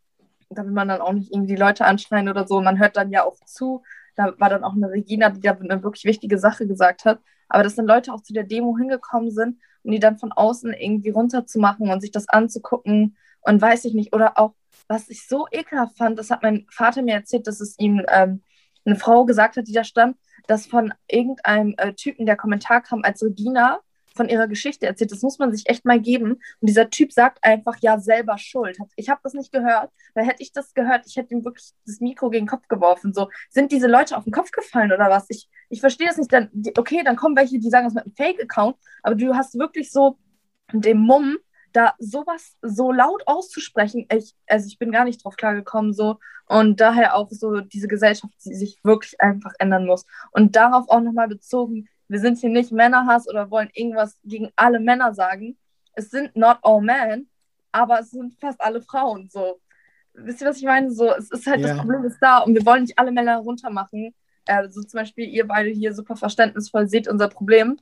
C: da will man dann auch nicht irgendwie die Leute anschreien oder so. Man hört dann ja auch zu. Da war dann auch eine Regina, die da eine wirklich wichtige Sache gesagt hat. Aber dass dann Leute auch zu der Demo hingekommen sind, um die dann von außen irgendwie runterzumachen und sich das anzugucken und weiß ich nicht. Oder auch, was ich so ekelhaft fand, das hat mein Vater mir erzählt, dass es ihm ähm, eine Frau gesagt hat, die da stand, dass von irgendeinem äh, Typen der Kommentar kam, als Regina von ihrer Geschichte erzählt. Das muss man sich echt mal geben. Und dieser Typ sagt einfach, ja, selber schuld. Ich habe das nicht gehört, weil hätte ich das gehört, ich hätte ihm wirklich das Mikro gegen den Kopf geworfen. So, sind diese Leute auf den Kopf gefallen oder was? Ich, ich verstehe das nicht. Dann, okay, dann kommen welche, die sagen das mit einem Fake-Account, aber du hast wirklich so den Mumm, da sowas so laut auszusprechen, ich, also ich bin gar nicht drauf klargekommen so und daher auch so diese Gesellschaft, die sich wirklich einfach ändern muss und darauf auch nochmal bezogen, wir sind hier nicht Männerhass oder wollen irgendwas gegen alle Männer sagen. Es sind not all men, aber es sind fast alle Frauen. So, wisst ihr, was ich meine? So, es ist halt ja. das Problem ist da und wir wollen nicht alle Männer runtermachen. Äh, so zum Beispiel ihr beide hier super verständnisvoll seht unser Problem.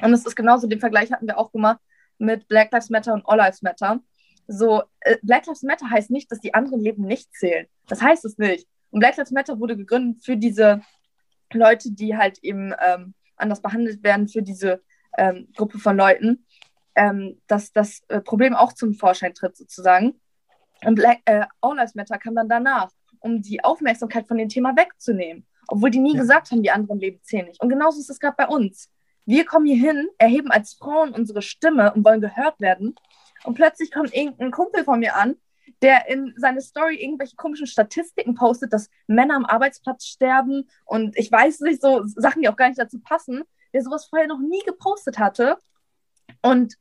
C: Und es ist genauso, den Vergleich hatten wir auch gemacht mit Black Lives Matter und All Lives Matter. So, äh, Black Lives Matter heißt nicht, dass die anderen Leben nicht zählen. Das heißt es nicht. Und Black Lives Matter wurde gegründet für diese Leute, die halt eben ähm, anders behandelt werden für diese ähm, Gruppe von Leuten, ähm, dass das äh, Problem auch zum Vorschein tritt sozusagen. Und Black, äh, All Lives Matter kam dann danach, um die Aufmerksamkeit von dem Thema wegzunehmen, obwohl die nie ja. gesagt haben, die anderen leben nicht. Und genauso ist es gerade bei uns. Wir kommen hier hin, erheben als Frauen unsere Stimme und wollen gehört werden. Und plötzlich kommt irgendein Kumpel von mir an, der in seine Story irgendwelche komischen Statistiken postet, dass Männer am Arbeitsplatz sterben und ich weiß nicht, so Sachen, die auch gar nicht dazu passen, der sowas vorher noch nie gepostet hatte. Und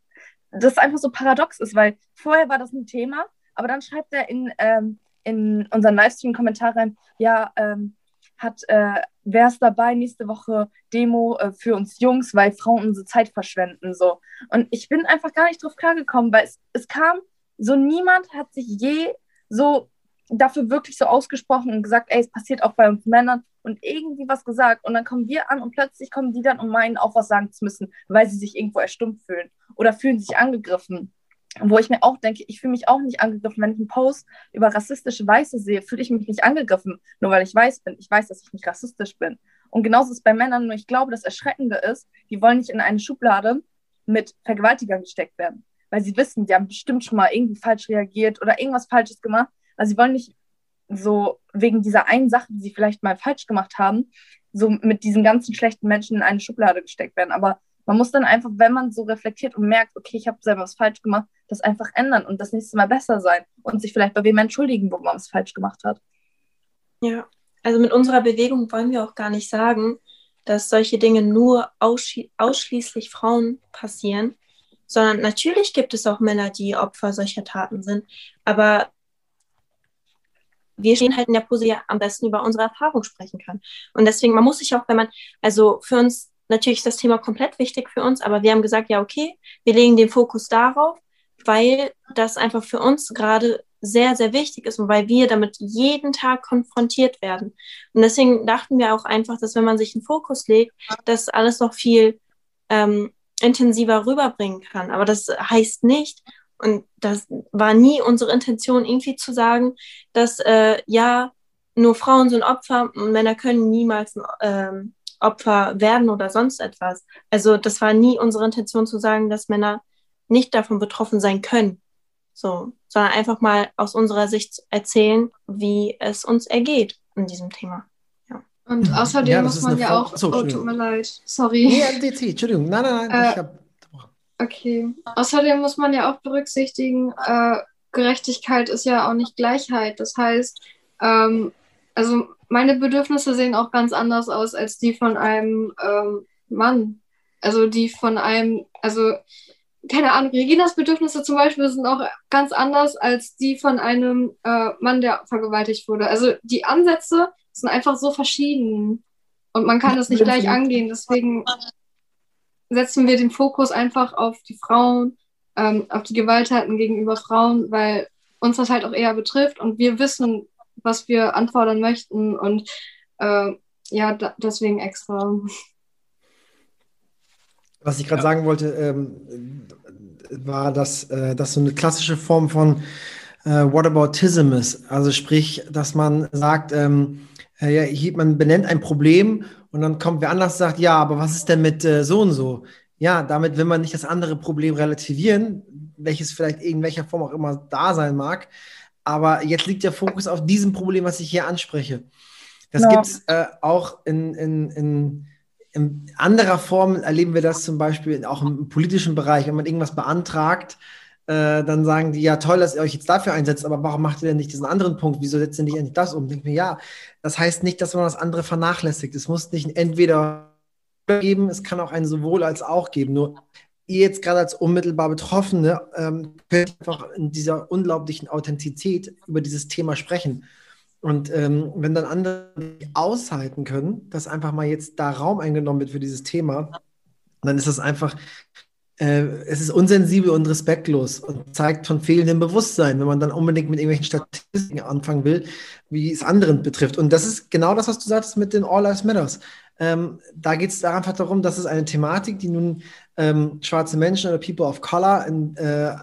C: das einfach so paradox ist, weil vorher war das ein Thema, aber dann schreibt er in, ähm, in unseren Livestream-Kommentar rein, ja, ähm, hat, äh, wer ist dabei nächste Woche Demo äh, für uns Jungs, weil Frauen unsere Zeit verschwenden, so. Und ich bin einfach gar nicht drauf klargekommen, weil es, es kam, so niemand hat sich je so dafür wirklich so ausgesprochen und gesagt, ey, es passiert auch bei uns Männern und irgendwie was gesagt und dann kommen wir an und plötzlich kommen die dann und meinen auch was sagen zu müssen, weil sie sich irgendwo erstummt fühlen oder fühlen sich angegriffen. Wo ich mir auch denke, ich fühle mich auch nicht angegriffen. Wenn ich einen Post über rassistische Weiße sehe, fühle ich mich nicht angegriffen, nur weil ich weiß bin. Ich weiß, dass ich nicht rassistisch bin. Und genauso ist es bei Männern, nur ich glaube, das Erschreckende ist, die wollen nicht in eine Schublade mit Vergewaltigern gesteckt werden. Weil sie wissen, die haben bestimmt schon mal irgendwie falsch reagiert oder irgendwas Falsches gemacht. Also sie wollen nicht so wegen dieser einen Sache, die sie vielleicht mal falsch gemacht haben, so mit diesen ganzen schlechten Menschen in eine Schublade gesteckt werden. Aber man muss dann einfach, wenn man so reflektiert und merkt, okay, ich habe selber was falsch gemacht, das einfach ändern und das nächste Mal besser sein und sich vielleicht bei wem entschuldigen, wo man es falsch gemacht hat.
E: Ja, also mit unserer Bewegung wollen wir auch gar nicht sagen, dass solche Dinge nur ausschließlich Frauen passieren, sondern natürlich gibt es auch Männer, die Opfer solcher Taten sind, aber wir stehen halt in der Position, am besten über unsere Erfahrung sprechen kann. Und deswegen, man muss sich auch, wenn man, also für uns natürlich ist das Thema komplett wichtig für uns, aber wir haben gesagt, ja, okay, wir legen den Fokus darauf, weil das einfach für uns gerade sehr, sehr wichtig ist und weil wir damit jeden Tag konfrontiert werden. Und deswegen dachten wir auch einfach, dass wenn man sich einen Fokus legt, das alles noch viel ähm, intensiver rüberbringen kann. Aber das heißt nicht, und das war nie unsere Intention, irgendwie zu sagen, dass äh, ja, nur Frauen sind Opfer und Männer können niemals ähm, Opfer werden oder sonst etwas. Also das war nie unsere Intention zu sagen, dass Männer nicht davon betroffen sein können. So, sondern einfach mal aus unserer Sicht erzählen, wie es uns ergeht in diesem Thema.
D: Und außerdem ja, muss man ja auch. So, oh, tut mir leid. Sorry. Nee,
B: MDT, Entschuldigung. Nein, nein, nein. Äh, ich hab
D: Okay. Außerdem muss man ja auch berücksichtigen, äh, Gerechtigkeit ist ja auch nicht Gleichheit. Das heißt, ähm, also meine Bedürfnisse sehen auch ganz anders aus als die von einem ähm, Mann. Also die von einem, also keine Ahnung, Reginas Bedürfnisse zum Beispiel sind auch ganz anders als die von einem äh, Mann, der vergewaltigt wurde. Also die Ansätze sind einfach so verschieden und man kann das nicht gleich angehen. Deswegen setzen wir den Fokus einfach auf die Frauen, ähm, auf die Gewalttaten gegenüber Frauen, weil uns das halt auch eher betrifft und wir wissen, was wir anfordern möchten und äh, ja, da, deswegen extra.
B: Was ich gerade ja. sagen wollte, ähm, war, dass äh, das so eine klassische Form von äh, Whataboutism ist. Also sprich, dass man sagt, ähm, äh, ja, hier, man benennt ein Problem und dann kommt wer anders und sagt, ja, aber was ist denn mit äh, so und so? Ja, damit will man nicht das andere Problem relativieren, welches vielleicht in welcher Form auch immer da sein mag. Aber jetzt liegt der Fokus auf diesem Problem, was ich hier anspreche. Das ja. gibt es äh, auch in, in, in, in, anderer Form, erleben wir das zum Beispiel auch im politischen Bereich, wenn man irgendwas beantragt, äh, dann sagen die, ja toll, dass ihr euch jetzt dafür einsetzt, aber warum macht ihr denn nicht diesen anderen Punkt? Wieso setzt ihr nicht endlich das um? Denke mir, ja, das heißt nicht, dass man das andere vernachlässigt. Es muss nicht entweder geben, es kann auch ein sowohl als auch geben. Nur ihr jetzt gerade als unmittelbar Betroffene ähm, könnt einfach in dieser unglaublichen Authentizität über dieses Thema sprechen. Und ähm, wenn dann andere aushalten können, dass einfach mal jetzt da Raum eingenommen wird für dieses Thema, dann ist das einfach es ist unsensibel und respektlos und zeigt von fehlendem Bewusstsein, wenn man dann unbedingt mit irgendwelchen Statistiken anfangen will, wie es anderen betrifft. Und das ist genau das, was du sagst mit den All Lives Matters. Ähm, da geht es einfach darum, dass es eine Thematik, die nun ähm, schwarze Menschen oder People of Color in, äh,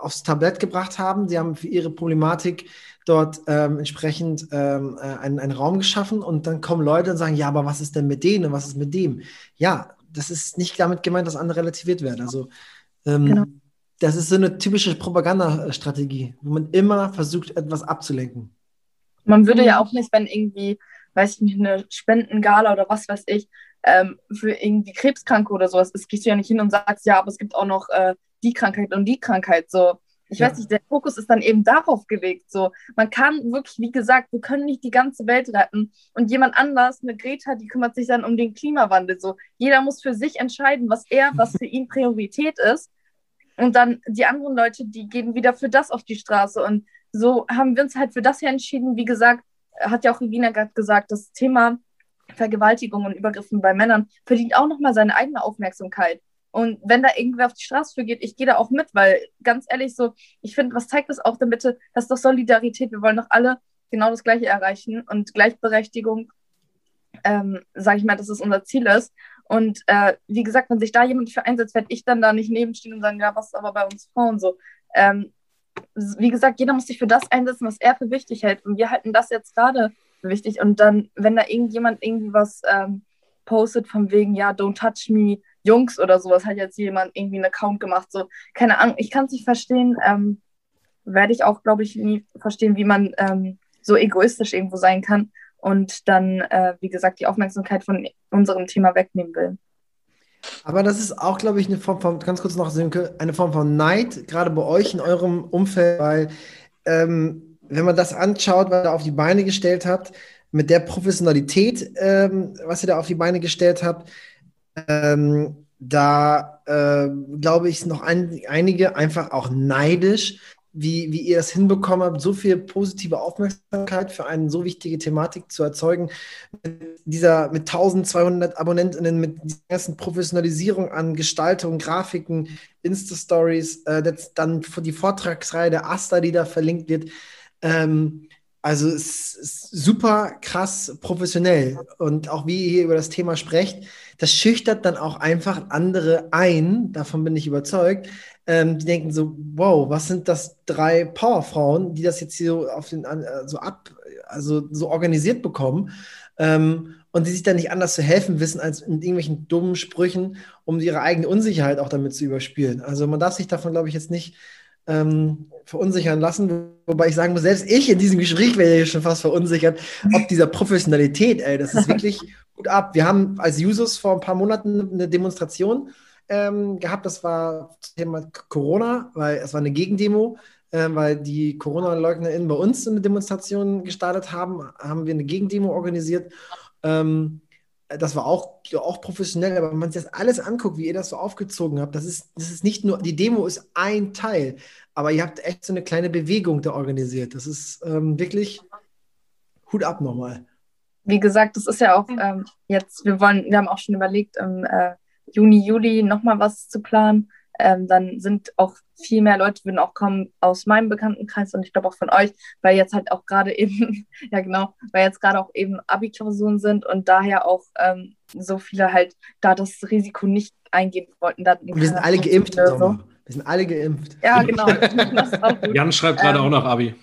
B: aufs Tablett gebracht haben. Sie haben für ihre Problematik dort ähm, entsprechend ähm, äh, einen, einen Raum geschaffen und dann kommen Leute und sagen, ja, aber was ist denn mit denen und was ist mit dem? Ja, das ist nicht damit gemeint, dass andere relativiert werden. Also ähm, genau. das ist so eine typische Propagandastrategie, wo man immer versucht, etwas abzulenken.
C: Man würde ja auch nicht, wenn irgendwie, weiß ich nicht, eine Spendengala oder was weiß ich, ähm, für irgendwie Krebskranke oder sowas ist, gehst du ja nicht hin und sagst, ja, aber es gibt auch noch äh, die Krankheit und die Krankheit. So, ich ja. weiß nicht, der Fokus ist dann eben darauf gelegt. So, man kann wirklich, wie gesagt, wir können nicht die ganze Welt retten. Und jemand anders, eine Greta, die kümmert sich dann um den Klimawandel. So, jeder muss für sich entscheiden, was er, was für ihn Priorität ist. Und dann die anderen Leute, die gehen wieder für das auf die Straße. Und so haben wir uns halt für das hier entschieden. Wie gesagt, hat ja auch Regina gerade gesagt, das Thema Vergewaltigung und Übergriffen bei Männern verdient auch nochmal seine eigene Aufmerksamkeit. Und wenn da irgendwer auf die Straße für geht, ich gehe da auch mit, weil ganz ehrlich so, ich finde, was zeigt das auch damit? Das ist doch Solidarität. Wir wollen doch alle genau das Gleiche erreichen und Gleichberechtigung, ähm, sage ich mal, dass es unser Ziel ist. Und äh, wie gesagt, wenn sich da jemand für einsetzt, werde ich dann da nicht nebenstehen und sagen, ja, was ist aber bei uns Frauen so. Ähm, wie gesagt, jeder muss sich für das einsetzen, was er für wichtig hält. Und wir halten das jetzt gerade für wichtig. Und dann, wenn da irgendjemand irgendwie was ähm, postet von wegen, ja, don't touch me, Jungs oder sowas, hat jetzt jemand irgendwie einen Account gemacht. So, keine Ahnung, ich kann es nicht verstehen. Ähm, werde ich auch, glaube ich, nie verstehen, wie man ähm, so egoistisch irgendwo sein kann und dann, äh, wie gesagt, die Aufmerksamkeit von unserem Thema wegnehmen will.
B: Aber das ist auch, glaube ich, eine Form von, ganz kurz noch, eine Form von Neid, gerade bei euch in eurem Umfeld, weil ähm, wenn man das anschaut, was ihr auf die Beine gestellt habt, mit der Professionalität, ähm, was ihr da auf die Beine gestellt habt, ähm, da äh, glaube ich, noch ein, einige einfach auch neidisch, wie, wie ihr es hinbekommen habt, so viel positive Aufmerksamkeit für eine so wichtige Thematik zu erzeugen. Mit dieser, mit 1200 Abonnentinnen, mit dieser ganzen Professionalisierung an Gestaltung, Grafiken, Insta-Stories, äh, dann die Vortragsreihe der Asta, die da verlinkt wird. Ähm, also es ist super krass professionell. Und auch wie ihr hier über das Thema sprecht, das schüchtert dann auch einfach andere ein, davon bin ich überzeugt. Ähm, die denken so, wow, was sind das drei Powerfrauen, die das jetzt hier so auf den äh, so ab, also so organisiert bekommen ähm, und die sich dann nicht anders zu helfen wissen, als mit irgendwelchen dummen Sprüchen, um ihre eigene Unsicherheit auch damit zu überspielen. Also man darf sich davon, glaube ich, jetzt nicht ähm, verunsichern lassen. Wobei ich sagen muss, selbst ich in diesem Gespräch werde ja schon fast verunsichert, ob dieser Professionalität, ey, das ist wirklich gut ab. Wir haben als Jusos vor ein paar Monaten eine Demonstration ähm, gehabt, das war Thema Corona, weil es war eine Gegendemo, äh, weil die Corona-LeugnerInnen bei uns eine Demonstration gestartet haben, haben wir eine Gegendemo organisiert. Ähm, das war auch, auch professionell, aber wenn man sich das alles anguckt, wie ihr das so aufgezogen habt, das ist, das ist nicht nur, die Demo ist ein Teil, aber ihr habt echt so eine kleine Bewegung da organisiert. Das ist ähm, wirklich Hut ab nochmal.
C: Wie gesagt, das ist ja auch ähm, jetzt, wir wollen, wir haben auch schon überlegt, im äh, Juni, Juli nochmal was zu planen ähm, dann sind auch viel mehr Leute würden auch kommen aus meinem Bekanntenkreis und ich glaube auch von euch, weil jetzt halt auch gerade eben, ja genau, weil jetzt gerade auch eben Abitursuren sind und daher auch ähm, so viele halt da das Risiko nicht eingehen wollten.
B: wir sind alle geimpft so. Wir sind alle geimpft.
C: Ja, genau.
A: Jan schreibt gerade ähm, auch noch Abi.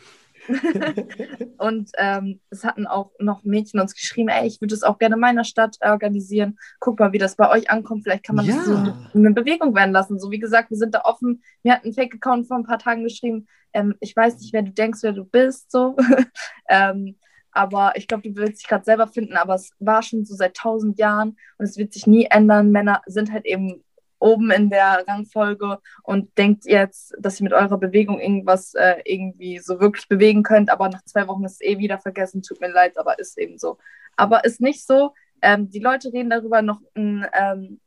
C: und ähm, es hatten auch noch Mädchen uns geschrieben, ey, ich würde es auch gerne in meiner Stadt organisieren. Guck mal, wie das bei euch ankommt. Vielleicht kann man ja. das so eine Bewegung werden lassen. So wie gesagt, wir sind da offen. Mir hat ein Fake-Account vor ein paar Tagen geschrieben, ähm, ich weiß nicht, wer du denkst, wer du bist. So. ähm, aber ich glaube, du willst dich gerade selber finden, aber es war schon so seit tausend Jahren und es wird sich nie ändern. Männer sind halt eben oben in der Rangfolge und denkt jetzt, dass ihr mit eurer Bewegung irgendwas äh, irgendwie so wirklich bewegen könnt, aber nach zwei Wochen ist es eh wieder vergessen, tut mir leid, aber ist eben so. Aber ist nicht so. Ähm, die Leute reden darüber noch ein ähm,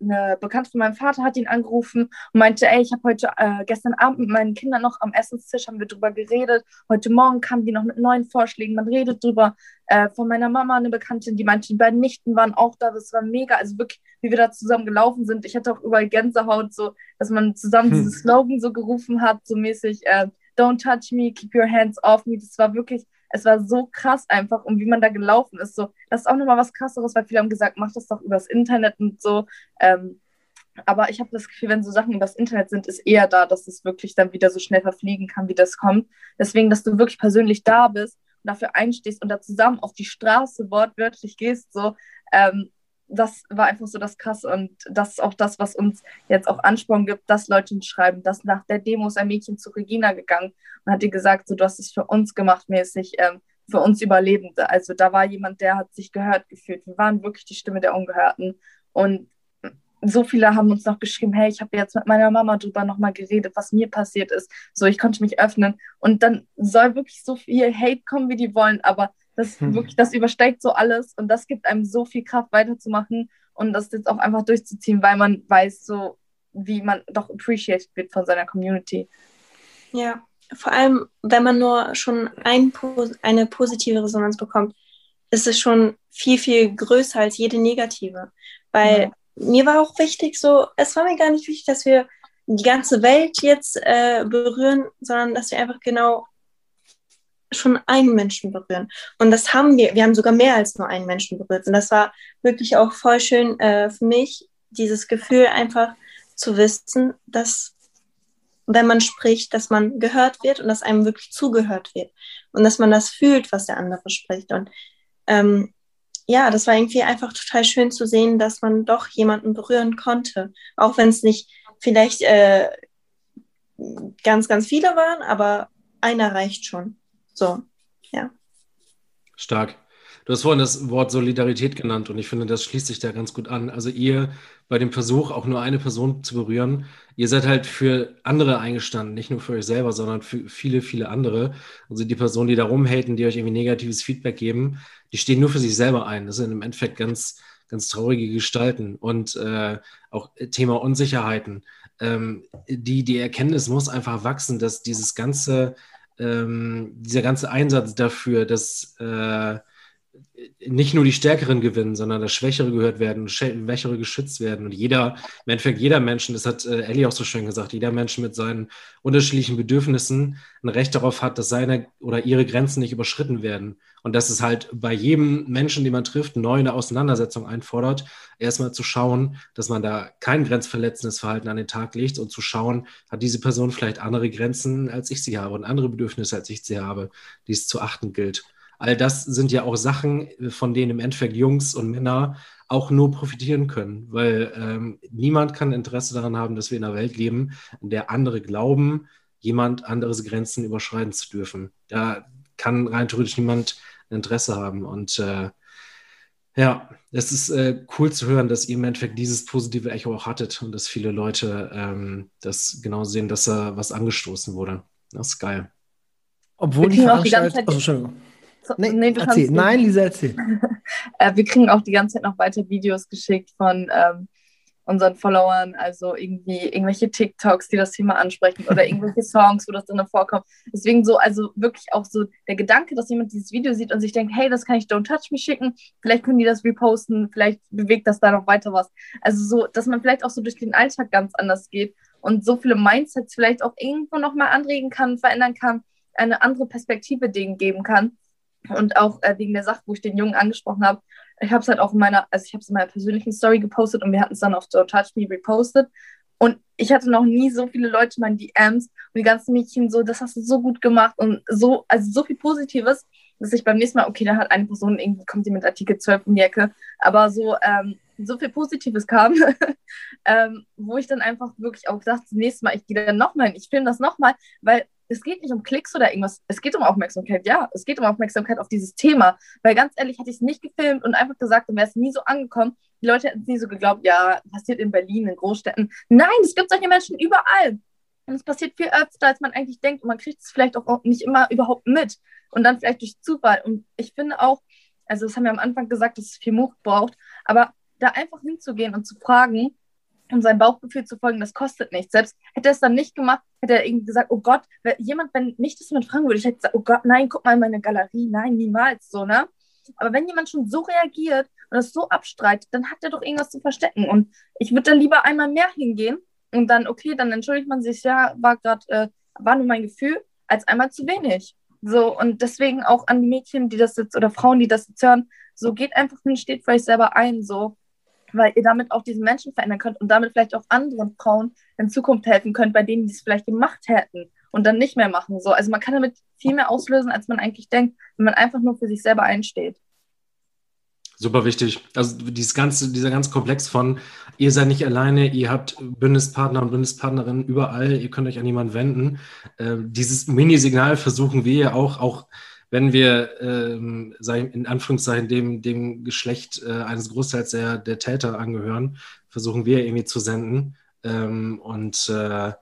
C: eine Bekannte von meinem Vater hat ihn angerufen und meinte, ey, ich habe heute äh, gestern Abend mit meinen Kindern noch am Essenstisch haben wir drüber geredet. Heute Morgen kamen die noch mit neuen Vorschlägen. Man redet drüber. Äh, von meiner Mama eine Bekanntin, die meinte, die beiden Nichten waren auch da. Das war mega. Also wirklich, wie wir da zusammen gelaufen sind. Ich hatte auch überall Gänsehaut, so, dass man zusammen hm. dieses Slogan so gerufen hat, so mäßig, äh, Don't touch me, keep your hands off me. Das war wirklich es war so krass einfach und wie man da gelaufen ist. So, das ist auch nochmal was krasseres, weil viele haben gesagt, mach das doch übers Internet und so. Ähm, aber ich habe das Gefühl, wenn so Sachen übers Internet sind, ist eher da, dass es wirklich dann wieder so schnell verfliegen kann, wie das kommt. Deswegen, dass du wirklich persönlich da bist und dafür einstehst und da zusammen auf die Straße wortwörtlich gehst, so, ähm, das war einfach so das Krasse und das ist auch das, was uns jetzt auch Ansporn gibt, dass Leute uns schreiben, dass nach der Demo ist ein Mädchen zu Regina gegangen und hat ihr gesagt, so, du hast es für uns gemacht, mäßig, ähm, für uns Überlebende. Also da war jemand, der hat sich gehört gefühlt. Wir waren wirklich die Stimme der Ungehörten und so viele haben uns noch geschrieben, hey, ich habe jetzt mit meiner Mama drüber nochmal geredet, was mir passiert ist. So, ich konnte mich öffnen. Und dann soll wirklich so viel Hate kommen, wie die wollen, aber das hm. wirklich, das übersteigt so alles und das gibt einem so viel Kraft weiterzumachen und das jetzt auch einfach durchzuziehen, weil man weiß, so wie man doch appreciated wird von seiner Community.
E: Ja, vor allem, wenn man nur schon ein, eine positive Resonanz bekommt, ist es schon viel, viel größer als jede negative. Weil ja. mir war auch wichtig, so, es war mir gar nicht wichtig, dass wir die ganze Welt jetzt äh, berühren, sondern dass wir einfach genau schon einen Menschen berühren. Und das haben wir, wir haben sogar mehr als nur einen Menschen berührt. Und das war wirklich auch voll schön äh, für mich, dieses Gefühl einfach zu wissen, dass wenn man spricht, dass man gehört wird und dass einem wirklich zugehört wird und dass man das fühlt, was der andere spricht. Und ähm, ja, das war irgendwie einfach total schön zu sehen, dass man doch jemanden berühren konnte, auch wenn es nicht vielleicht äh, ganz, ganz viele waren, aber einer reicht schon. So, ja.
A: Stark. Du hast vorhin das Wort Solidarität genannt und ich finde, das schließt sich da ganz gut an. Also ihr bei dem Versuch, auch nur eine Person zu berühren, ihr seid halt für andere eingestanden, nicht nur für euch selber, sondern für viele, viele andere. Also die Personen, die da rumhaten, die euch irgendwie negatives Feedback geben, die stehen nur für sich selber ein. Das sind im Endeffekt ganz, ganz traurige Gestalten und äh, auch Thema Unsicherheiten. Ähm, die, die Erkenntnis muss einfach wachsen, dass dieses ganze, ähm, dieser ganze Einsatz dafür, dass äh, nicht nur die Stärkeren gewinnen, sondern das Schwächere gehört werden, Schwächere geschützt werden. Und jeder, im Endeffekt jeder Mensch, das hat äh, Ellie auch so schön gesagt, jeder Mensch mit seinen unterschiedlichen Bedürfnissen ein Recht darauf hat, dass seine oder ihre Grenzen nicht überschritten werden. Und dass es halt bei jedem Menschen, den man trifft, neu eine Auseinandersetzung einfordert, erstmal zu schauen, dass man da kein grenzverletzendes Verhalten an den Tag legt und zu schauen, hat diese Person vielleicht andere Grenzen, als ich sie habe und andere Bedürfnisse, als ich sie habe, die es zu achten gilt. All das sind ja auch Sachen, von denen im Endeffekt Jungs und Männer auch nur profitieren können, weil ähm, niemand kann Interesse daran haben, dass wir in einer Welt leben, in der andere glauben, jemand anderes Grenzen überschreiten zu dürfen. Da kann rein theoretisch niemand Interesse haben. Und äh, ja, es ist äh, cool zu hören, dass ihr im Endeffekt dieses positive Echo auch hattet und dass viele Leute ähm, das genau sehen, dass da was angestoßen wurde. Das ist geil.
B: Obwohl die Veranstaltung. Also, Entschuldigung. So, nee, nee erzähl. Nein, Lisa, erzähl.
C: äh, wir kriegen auch die ganze Zeit noch weiter Videos geschickt von ähm, unseren Followern, also irgendwie irgendwelche TikToks, die das Thema ansprechen oder irgendwelche Songs, wo das dann vorkommt. Deswegen so, also wirklich auch so der Gedanke, dass jemand dieses Video sieht und sich denkt, hey, das kann ich Don't Touch Me schicken, vielleicht können die das reposten, vielleicht bewegt das da noch weiter was. Also so, dass man vielleicht auch so durch den Alltag ganz anders geht und so viele Mindsets vielleicht auch irgendwo nochmal anregen kann, verändern kann, eine andere Perspektive denen geben kann. Und auch äh, wegen der Sache, wo ich den Jungen angesprochen habe, ich habe es halt auch in meiner, also ich habe es in meiner persönlichen Story gepostet und wir hatten es dann auf Don't Touch Me repostet. Und ich hatte noch nie so viele Leute in meinen DMs und die ganzen Mädchen so, das hast du so gut gemacht und so, also so viel Positives, dass ich beim nächsten Mal, okay, da hat eine Person irgendwie, kommt sie mit Artikel 12 in die Ecke, aber so, ähm, so viel Positives kam, ähm, wo ich dann einfach wirklich auch dachte, das nächste Mal, ich gehe dann nochmal hin, ich filme das nochmal, weil es geht nicht um Klicks oder irgendwas, es geht um Aufmerksamkeit, ja, es geht um Aufmerksamkeit auf dieses Thema, weil ganz ehrlich, hätte ich es nicht gefilmt und einfach gesagt, dann wäre es nie so angekommen, die Leute hätten es nie so geglaubt, ja, passiert in Berlin, in Großstädten. Nein, es gibt solche Menschen überall. Und es passiert viel öfter, als man eigentlich denkt. Und man kriegt es vielleicht auch nicht immer überhaupt mit. Und dann vielleicht durch Zufall. Und ich finde auch, also das haben wir am Anfang gesagt, dass es viel Mut braucht, aber da einfach hinzugehen und zu fragen, um seinem Bauchgefühl zu folgen, das kostet nichts. Selbst hätte er es dann nicht gemacht, hätte er irgendwie gesagt, oh Gott, jemand, wenn mich das jemand fragen würde, ich hätte gesagt, oh Gott, nein, guck mal in meine Galerie, nein, niemals, so, ne? Aber wenn jemand schon so reagiert und es so abstreitet, dann hat er doch irgendwas zu verstecken. Und ich würde dann lieber einmal mehr hingehen und dann, okay, dann entschuldigt man sich, ja, war gerade, äh, war nur mein Gefühl, als einmal zu wenig. So, und deswegen auch an die Mädchen, die das jetzt, oder Frauen, die das jetzt hören, so geht einfach hin, steht für euch selber ein, so, weil ihr damit auch diesen Menschen verändern könnt und damit vielleicht auch anderen Frauen in Zukunft helfen könnt, bei denen die es vielleicht gemacht hätten und dann nicht mehr machen. So, also man kann damit viel mehr auslösen, als man eigentlich denkt, wenn man einfach nur für sich selber einsteht.
A: Super wichtig. Also dieses ganze, dieser ganze Komplex von, ihr seid nicht alleine, ihr habt Bündnispartner und Bündnispartnerinnen überall, ihr könnt euch an jemanden wenden. Äh, dieses Mini-Signal versuchen wir ja auch, auch wenn wir ähm, in Anführungszeichen dem, dem Geschlecht äh, eines Großteils der, der Täter angehören, versuchen wir irgendwie zu senden. Ähm, und äh,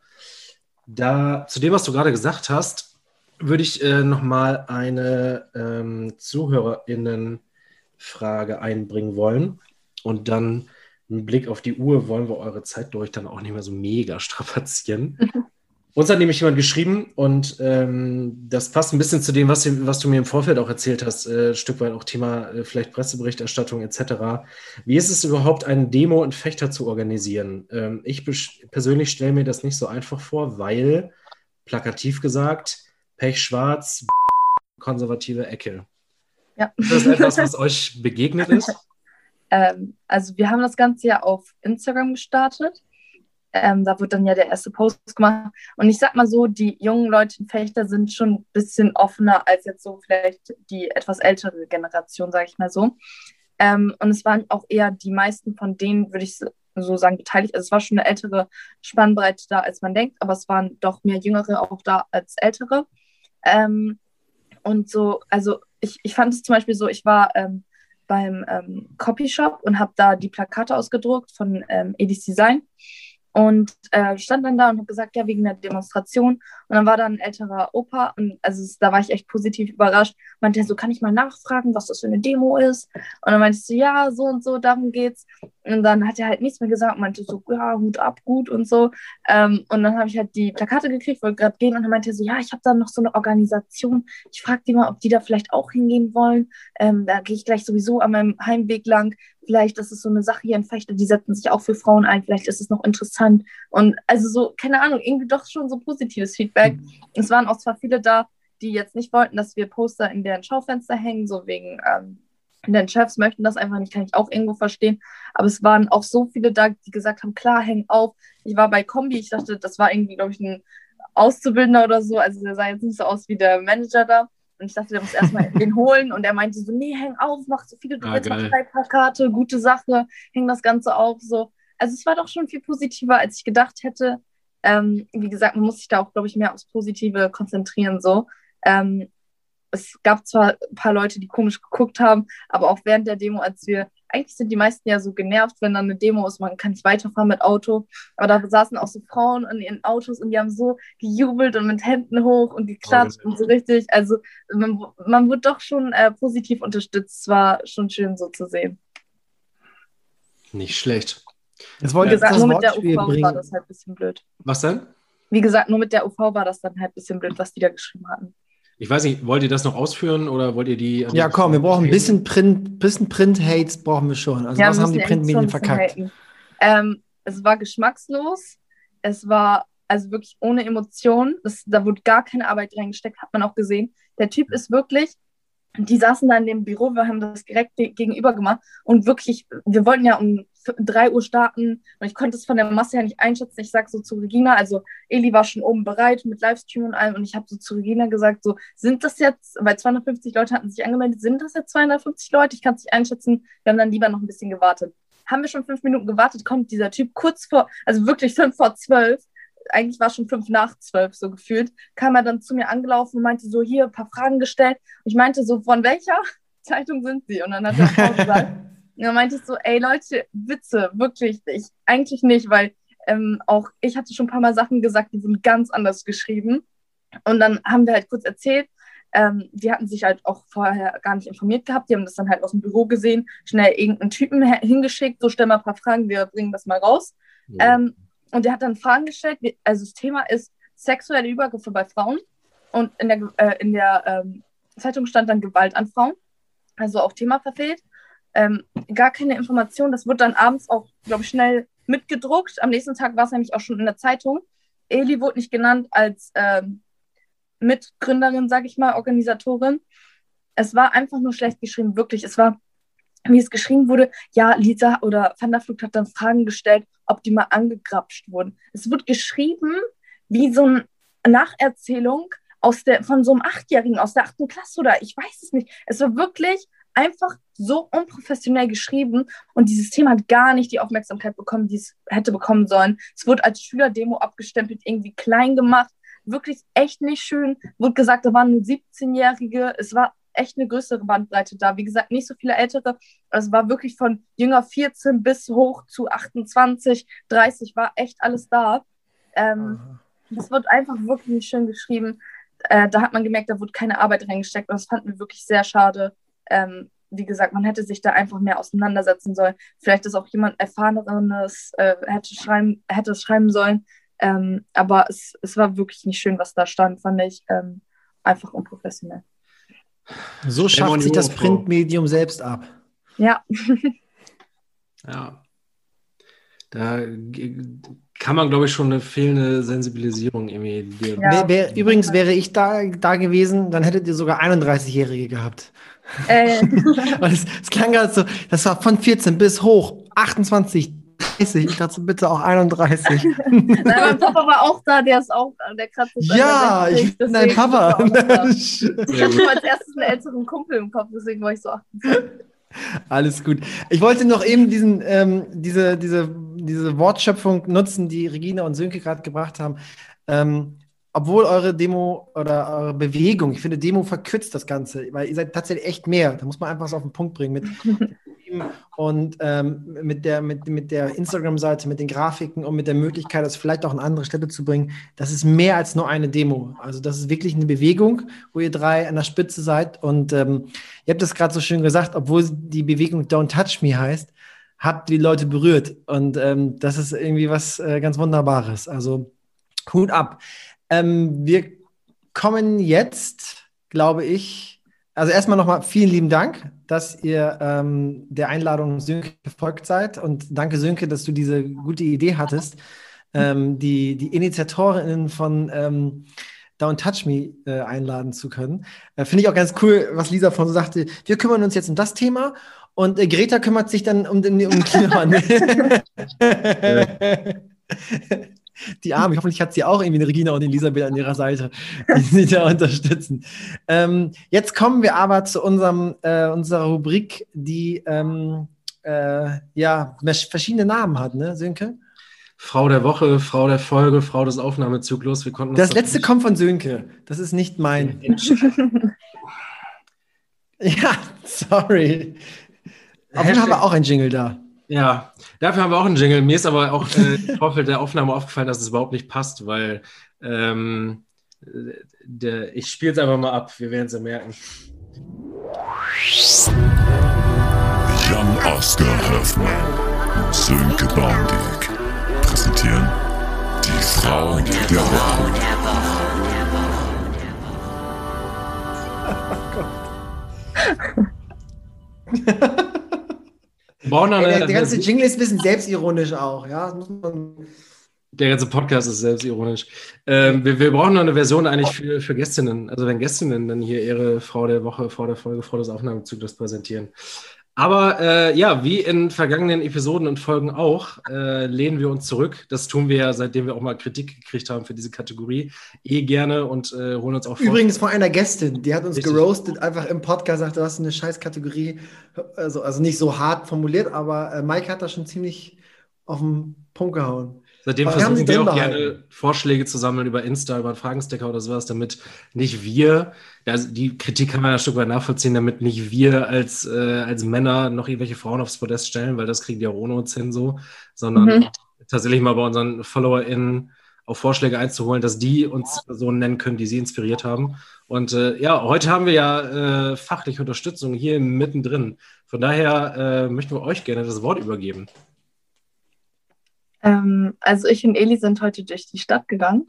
A: da zu dem, was du gerade gesagt hast, würde ich äh, nochmal eine ähm, ZuhörerInnen-Frage einbringen wollen. Und dann einen Blick auf die Uhr wollen wir eure Zeit durch dann auch nicht mehr so mega strapazieren. Uns hat nämlich jemand geschrieben und ähm, das passt ein bisschen zu dem, was, was, du mir im Vorfeld auch erzählt hast, äh, ein Stück weit auch Thema äh, vielleicht Presseberichterstattung etc. Wie ist es überhaupt, eine Demo in Fechter zu organisieren? Ähm, ich persönlich stelle mir das nicht so einfach vor, weil, plakativ gesagt, Pech schwarz, konservative Ecke. Ja. Ist das etwas, was euch begegnet ist?
C: Ähm, also wir haben das Ganze ja auf Instagram gestartet ähm, da wird dann ja der erste Post gemacht. Und ich sag mal so, die jungen Leute in Fechter sind schon ein bisschen offener als jetzt so vielleicht die etwas ältere Generation, sage ich mal so. Ähm, und es waren auch eher die meisten von denen, würde ich so sagen, beteiligt. Also es war schon eine ältere Spannbreite da, als man denkt, aber es waren doch mehr Jüngere auch da als Ältere. Ähm, und so, also ich, ich fand es zum Beispiel so, ich war ähm, beim ähm, Copyshop und habe da die Plakate ausgedruckt von ähm, Edis Design. Und äh, stand dann da und habe gesagt, ja, wegen der Demonstration. Und dann war da ein älterer Opa und also da war ich echt positiv überrascht. Meinte er so, kann ich mal nachfragen, was das für eine Demo ist? Und dann meinte ich so, ja, so und so, darum geht's. Und dann hat er halt nichts mehr gesagt, meinte so, ja, Hut ab, gut und so. Ähm, und dann habe ich halt die Plakate gekriegt, wollte gerade gehen und dann meinte er so, ja, ich habe da noch so eine Organisation. Ich frage die mal, ob die da vielleicht auch hingehen wollen. Ähm, da gehe ich gleich sowieso an meinem Heimweg lang vielleicht ist es so eine Sache hier in Fechter, die setzen sich auch für Frauen ein, vielleicht ist es noch interessant. Und also so, keine Ahnung, irgendwie doch schon so positives Feedback. Mhm. Es waren auch zwar viele da, die jetzt nicht wollten, dass wir Poster in deren Schaufenster hängen, so wegen, ähm, den Chefs möchten das einfach nicht, kann ich auch irgendwo verstehen. Aber es waren auch so viele da, die gesagt haben, klar, häng auf. Ich war bei Kombi, ich dachte, das war irgendwie, glaube ich, ein Auszubildender oder so. Also der sah jetzt nicht so aus wie der Manager da. Und ich dachte, der muss erstmal den holen. Und er meinte so, nee, häng auf, mach so viele du ah, willst, Plakate, gute Sache, häng das Ganze auf. So. Also es war doch schon viel positiver, als ich gedacht hätte. Ähm, wie gesagt, man muss sich da auch, glaube ich, mehr aufs Positive konzentrieren. So. Ähm, es gab zwar ein paar Leute, die komisch geguckt haben, aber auch während der Demo, als wir eigentlich sind die meisten ja so genervt, wenn dann eine Demo ist, man kann nicht weiterfahren mit Auto. Aber da saßen auch so Frauen in ihren Autos und die haben so gejubelt und mit Händen hoch und geklatscht oh, und so richtig. Also man, man wird doch schon äh, positiv unterstützt. Es war schon schön so zu sehen.
A: Nicht schlecht.
C: Jetzt wollte Wie gesagt, nur mit der UV bringen. war das halt ein bisschen blöd.
A: Was denn?
C: Wie gesagt, nur mit der UV war das dann halt ein bisschen blöd, was die da geschrieben hatten.
A: Ich weiß nicht, wollt ihr das noch ausführen oder wollt ihr die.
B: Ja, komm, wir brauchen ein bisschen Print, bisschen Print-Hates brauchen wir schon. Also, ja, was haben die Printmedien verkackt?
C: Ähm, es war geschmackslos. Es war also wirklich ohne Emotionen. da wurde gar keine Arbeit reingesteckt, hat man auch gesehen. Der Typ ist wirklich die saßen da in dem Büro, wir haben das direkt gegenüber gemacht und wirklich, wir wollten ja um 3 Uhr starten und ich konnte es von der Masse her nicht einschätzen. Ich sage so zu Regina, also Eli war schon oben bereit mit Livestream und allem und ich habe so zu Regina gesagt, so sind das jetzt, weil 250 Leute hatten sich angemeldet, sind das jetzt 250 Leute? Ich kann es nicht einschätzen. Wir haben dann lieber noch ein bisschen gewartet. Haben wir schon fünf Minuten gewartet, kommt dieser Typ kurz vor, also wirklich fünf vor zwölf eigentlich war schon fünf nach zwölf so gefühlt, kam er dann zu mir angelaufen und meinte so, hier ein paar Fragen gestellt. Und ich meinte so, von welcher Zeitung sind Sie? Und dann hat er gesagt, und dann meinte ich so, ey Leute, Witze, wirklich, ich eigentlich nicht, weil ähm, auch ich hatte schon ein paar Mal Sachen gesagt, die sind ganz anders geschrieben. Und dann haben wir halt kurz erzählt, ähm, die hatten sich halt auch vorher gar nicht informiert gehabt. Die haben das dann halt aus dem Büro gesehen, schnell irgendeinen Typen hingeschickt, so stell mal ein paar Fragen, wir bringen das mal raus. Ja. Ähm, und der hat dann Fragen gestellt. Also das Thema ist sexuelle Übergriffe bei Frauen. Und in der, äh, in der ähm, Zeitung stand dann Gewalt an Frauen. Also auch Thema verfehlt. Ähm, gar keine Information. Das wird dann abends auch, glaube ich, schnell mitgedruckt. Am nächsten Tag war es nämlich auch schon in der Zeitung. Eli wurde nicht genannt als ähm, Mitgründerin, sage ich mal, Organisatorin. Es war einfach nur schlecht geschrieben, wirklich. Es war wie es geschrieben wurde, ja, Lisa oder Van der Flucht hat dann Fragen gestellt, ob die mal angegrapscht wurden. Es wird geschrieben wie so eine Nacherzählung aus der, von so einem Achtjährigen aus der achten Klasse oder ich weiß es nicht. Es war wirklich einfach so unprofessionell geschrieben und dieses Thema hat gar nicht die Aufmerksamkeit bekommen, die es hätte bekommen sollen. Es wurde als Schülerdemo abgestempelt, irgendwie klein gemacht wirklich echt nicht schön. Wurde gesagt, da waren nur 17-Jährige. Es war echt eine größere Bandbreite da. Wie gesagt, nicht so viele Ältere. Es war wirklich von jünger 14 bis hoch zu 28, 30 war echt alles da. Ähm, das wird einfach wirklich nicht schön geschrieben. Äh, da hat man gemerkt, da wurde keine Arbeit reingesteckt und das fanden wir wirklich sehr schade. Ähm, wie gesagt, man hätte sich da einfach mehr auseinandersetzen sollen. Vielleicht ist auch jemand Erfahreneres äh, hätte, schreiben, hätte es schreiben sollen. Ähm, aber es, es war wirklich nicht schön, was da stand, fand ich ähm, einfach unprofessionell.
B: So schafft sich das Printmedium selbst ab.
C: Ja.
A: ja. Da kann man, glaube ich, schon eine fehlende Sensibilisierung irgendwie.
B: Ja. Wär, wär, übrigens wäre ich da, da gewesen, dann hättet ihr sogar 31-Jährige gehabt. Äh. es, es klang gerade so, das war von 14 bis hoch 28, 30, ich dachte bitte auch 31.
C: Nein, mein Papa war auch da, der ist auch, der kratzt
B: Ja, 60, ich bin dein Papa.
C: Ich hatte als erstes einen älteren Kumpel im Kopf, deswegen war ich so 28.
B: Alles gut. Ich wollte noch eben diesen, ähm, diese, diese, diese Wortschöpfung nutzen, die Regina und Sönke gerade gebracht haben. Ähm, obwohl eure Demo oder eure Bewegung, ich finde, Demo verkürzt das Ganze, weil ihr seid tatsächlich echt mehr. Da muss man einfach so auf den Punkt bringen mit und ähm, mit der, mit, mit der Instagram-Seite, mit den Grafiken und mit der Möglichkeit, das vielleicht auch in andere Städte zu bringen. Das ist mehr als nur eine Demo. Also das ist wirklich eine Bewegung, wo ihr drei an der Spitze seid. Und ähm, ihr habt das gerade so schön gesagt, obwohl die Bewegung Don't Touch Me heißt, habt die Leute berührt. Und ähm, das ist irgendwie was äh, ganz Wunderbares. Also Hut ab. Ähm, wir kommen jetzt, glaube ich, also erstmal nochmal vielen lieben Dank, dass ihr ähm, der Einladung Sönke gefolgt seid und danke Sönke, dass du diese gute Idee hattest, ähm, die, die Initiatorinnen von ähm, Don't Touch Me äh, einladen zu können. Äh, Finde ich auch ganz cool, was Lisa von so sagte. Wir kümmern uns jetzt um das Thema und äh, Greta kümmert sich dann um den um Klimawandel. die Arme. Hoffentlich hat sie auch irgendwie eine Regina und Elisabeth an ihrer Seite, die sie da unterstützen. Ähm, jetzt kommen wir aber zu unserem, äh, unserer Rubrik, die ähm, äh, ja verschiedene Namen hat, ne, Sönke?
A: Frau der Woche, Frau der Folge, Frau des Aufnahmezyklus. Wir konnten
B: das letzte kommt von Sönke. Das ist nicht mein. ja, sorry. Aber haben wir auch ein Jingle da.
A: Ja, dafür haben wir auch einen Jingle. Mir ist aber auch äh, im Vorfeld der Aufnahme aufgefallen, dass es überhaupt nicht passt, weil ähm, der, ich spiele es einfach mal ab. Wir werden es ja merken.
F: Jan Oscar Hoffmann und Sönke Baumdick präsentieren die Frauen der Woche.
B: Oh Gott. Eine, der, ganze Jingle ist ein bisschen selbstironisch auch, ja.
A: Der ganze Podcast ist selbstironisch. Ähm, wir, wir, brauchen noch eine Version eigentlich für, für Gästinnen. Also wenn Gästinnen dann hier ihre Frau der Woche, Frau der Folge, Frau des Aufnahmezyklus präsentieren. Aber äh, ja, wie in vergangenen Episoden und Folgen auch, äh, lehnen wir uns zurück. Das tun wir ja, seitdem wir auch mal Kritik gekriegt haben für diese Kategorie, eh gerne und äh, holen uns auch
B: vor. Übrigens von einer Gästin, die hat uns Richtig. geroastet, einfach im Podcast, sagte, was eine scheiß Kategorie. Also, also nicht so hart formuliert, aber äh, Mike hat da schon ziemlich auf den Punkt gehauen.
A: Seitdem Aber versuchen wir auch gerne Vorschläge zu sammeln über Insta, über einen Fragensticker oder sowas, damit nicht wir, also die Kritik kann man ein Stück weit nachvollziehen, damit nicht wir als, äh, als Männer noch irgendwelche Frauen aufs Podest stellen, weil das kriegen die auch ohne uns hin so, sondern mhm. tatsächlich mal bei unseren FollowerInnen auf Vorschläge einzuholen, dass die uns Personen nennen können, die sie inspiriert haben. Und äh, ja, heute haben wir ja äh, fachliche Unterstützung hier mittendrin. Von daher äh, möchten wir euch gerne das Wort übergeben.
C: Ähm, also ich und Eli sind heute durch die Stadt gegangen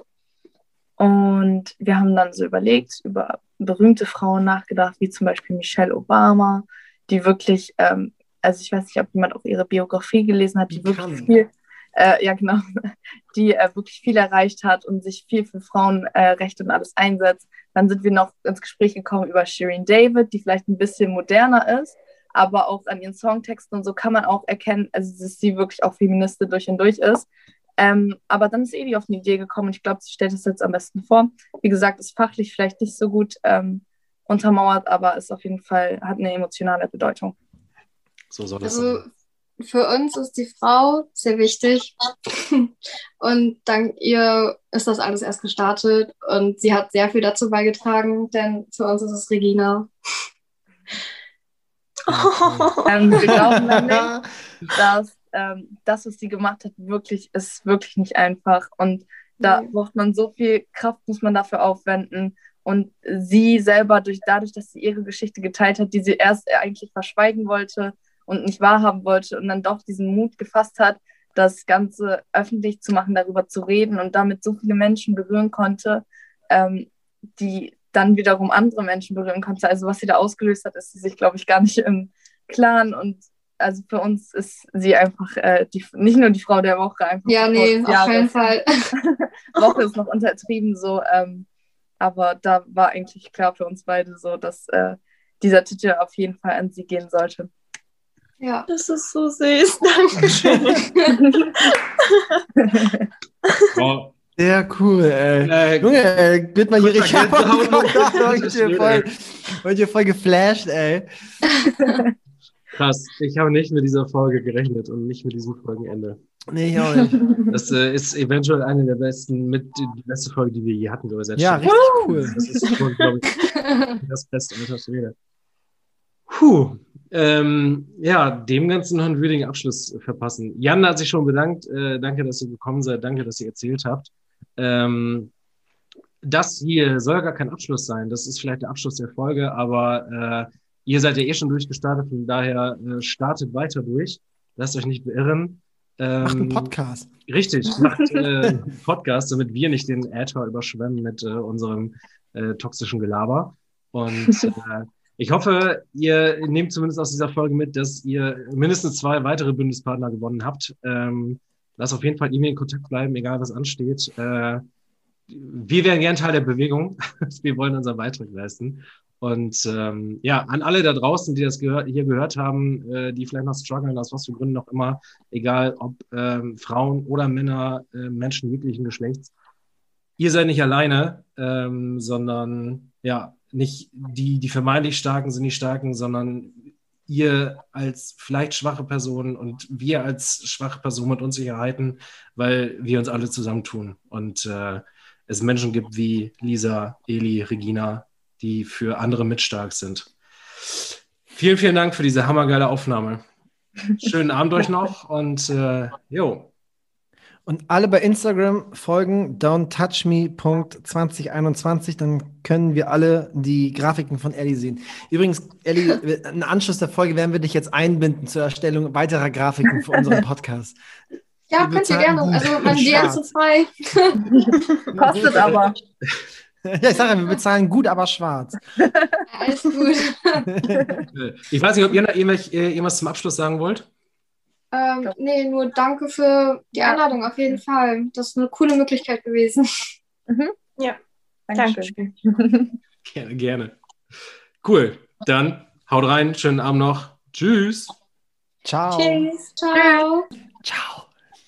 C: und wir haben dann so überlegt, über berühmte Frauen nachgedacht, wie zum Beispiel Michelle Obama, die wirklich, ähm, also ich weiß nicht, ob jemand auch ihre Biografie gelesen hat, die, die wirklich viel, äh, ja genau, die äh, wirklich viel erreicht hat und sich viel für Frauenrechte äh, und alles einsetzt. Dann sind wir noch ins Gespräch gekommen über Shireen David, die vielleicht ein bisschen moderner ist, aber auch an ihren Songtexten und so kann man auch erkennen, also dass sie wirklich auch Feministin durch und durch ist. Ähm, aber dann ist Edi auf eine Idee gekommen und ich glaube, sie stellt es jetzt am besten vor. Wie gesagt, ist fachlich vielleicht nicht so gut ähm, untermauert, aber ist auf jeden Fall, hat eine emotionale Bedeutung.
D: So soll das also, sein. Für uns ist die Frau sehr wichtig und dank ihr ist das alles erst gestartet und sie hat sehr viel dazu beigetragen, denn für uns ist es Regina.
C: ähm, wir glauben nämlich, dass ähm, das, was sie gemacht hat, wirklich ist wirklich nicht einfach. Und da braucht man so viel Kraft, muss man dafür aufwenden. Und sie selber, durch, dadurch, dass sie ihre Geschichte geteilt hat, die sie erst eigentlich verschweigen wollte und nicht wahrhaben wollte und dann doch diesen Mut gefasst hat, das Ganze öffentlich zu machen, darüber zu reden und damit so viele Menschen berühren konnte, ähm, die dann wiederum andere Menschen berühren konnte. Also was sie da ausgelöst hat, ist sie sich, glaube ich, gar nicht im Klaren. Und also für uns ist sie einfach äh, die, nicht nur die Frau der Woche, einfach
D: Ja, nee, auf keinen Fall.
C: Woche ist noch untertrieben so, ähm, aber da war eigentlich klar für uns beide so, dass äh, dieser Titel auf jeden Fall an sie gehen sollte.
D: Ja.
E: Das ist so süß. Dankeschön.
A: Oh,
B: Sehr cool, ey.
A: äh,
B: Junge, ey, wird mal hier richtig
A: Gänsehaut.
B: heute voll, heute voll geflasht, ey.
A: krass. Ich habe nicht mit dieser Folge gerechnet und nicht mit diesem Folgenende.
B: Nee, ich auch nicht.
A: Das äh, ist eventuell eine der besten, mit die beste Folge, die wir je hatten, glaube ich.
B: Ja, richtig cool.
A: Das ist schon, glaube ich, das Beste, alter Schwede. Puh. Ähm, ja, dem Ganzen noch einen würdigen Abschluss verpassen. Jan hat sich schon bedankt. Äh, danke, dass ihr gekommen seid. Danke, dass ihr erzählt habt. Ähm, das hier soll gar kein Abschluss sein. Das ist vielleicht der Abschluss der Folge, aber äh, ihr seid ja eh schon durchgestartet. Von daher äh, startet weiter durch. Lasst euch nicht beirren. Ähm,
B: Macht einen Podcast.
A: Richtig, macht äh, einen Podcast, damit wir nicht den Äther überschwemmen mit äh, unserem äh, toxischen Gelaber. Und äh, ich hoffe, ihr nehmt zumindest aus dieser Folge mit, dass ihr mindestens zwei weitere Bündnispartner gewonnen habt. Ähm, lasst auf jeden Fall E-Mail in Kontakt bleiben, egal was ansteht. Äh, wir wären gern Teil der Bewegung. wir wollen unseren Beitrag leisten. Und ähm, ja, an alle da draußen, die das gehör hier gehört haben, äh, die vielleicht noch strugglen, aus was für Gründen auch immer, egal ob ähm, Frauen oder Männer, äh, Menschen jeglichen Geschlechts, ihr seid nicht alleine, ähm, sondern ja, nicht die, die vermeintlich Starken sind die Starken, sondern ihr als vielleicht schwache Person und wir als schwache Person mit Unsicherheiten, weil wir uns alle zusammentun und äh, es Menschen gibt wie Lisa, Eli, Regina, die für andere mit stark sind. Vielen, vielen Dank für diese hammergeile Aufnahme. Schönen Abend euch noch und äh, jo.
B: Und alle bei Instagram folgen don'ttouchme.2021, dann können wir alle die Grafiken von Ellie sehen. Übrigens, Ellie, im Anschluss der Folge werden wir dich jetzt einbinden zur Erstellung weiterer Grafiken für unseren Podcast.
D: Ja,
B: Wir
D: könnt ihr gerne. Also mein DM
B: Schwarz.
D: sind frei.
C: Kostet aber.
B: Ja, ich sage ja, wir bezahlen gut, aber schwarz.
D: Alles gut.
A: Ich weiß nicht, ob ihr noch äh, irgendwas zum Abschluss sagen wollt.
D: Ähm, nee, nur danke für die
C: Ja.
D: Einladung auf jeden Fall. Das ist eine coole Möglichkeit gewesen.
C: Dankeschön.
A: Gerne, gerne. Cool. Dann haut rein, schönen Abend noch. Tschüss.
B: Ciao.
E: Tschüss.
D: Ciao.
B: Ciao.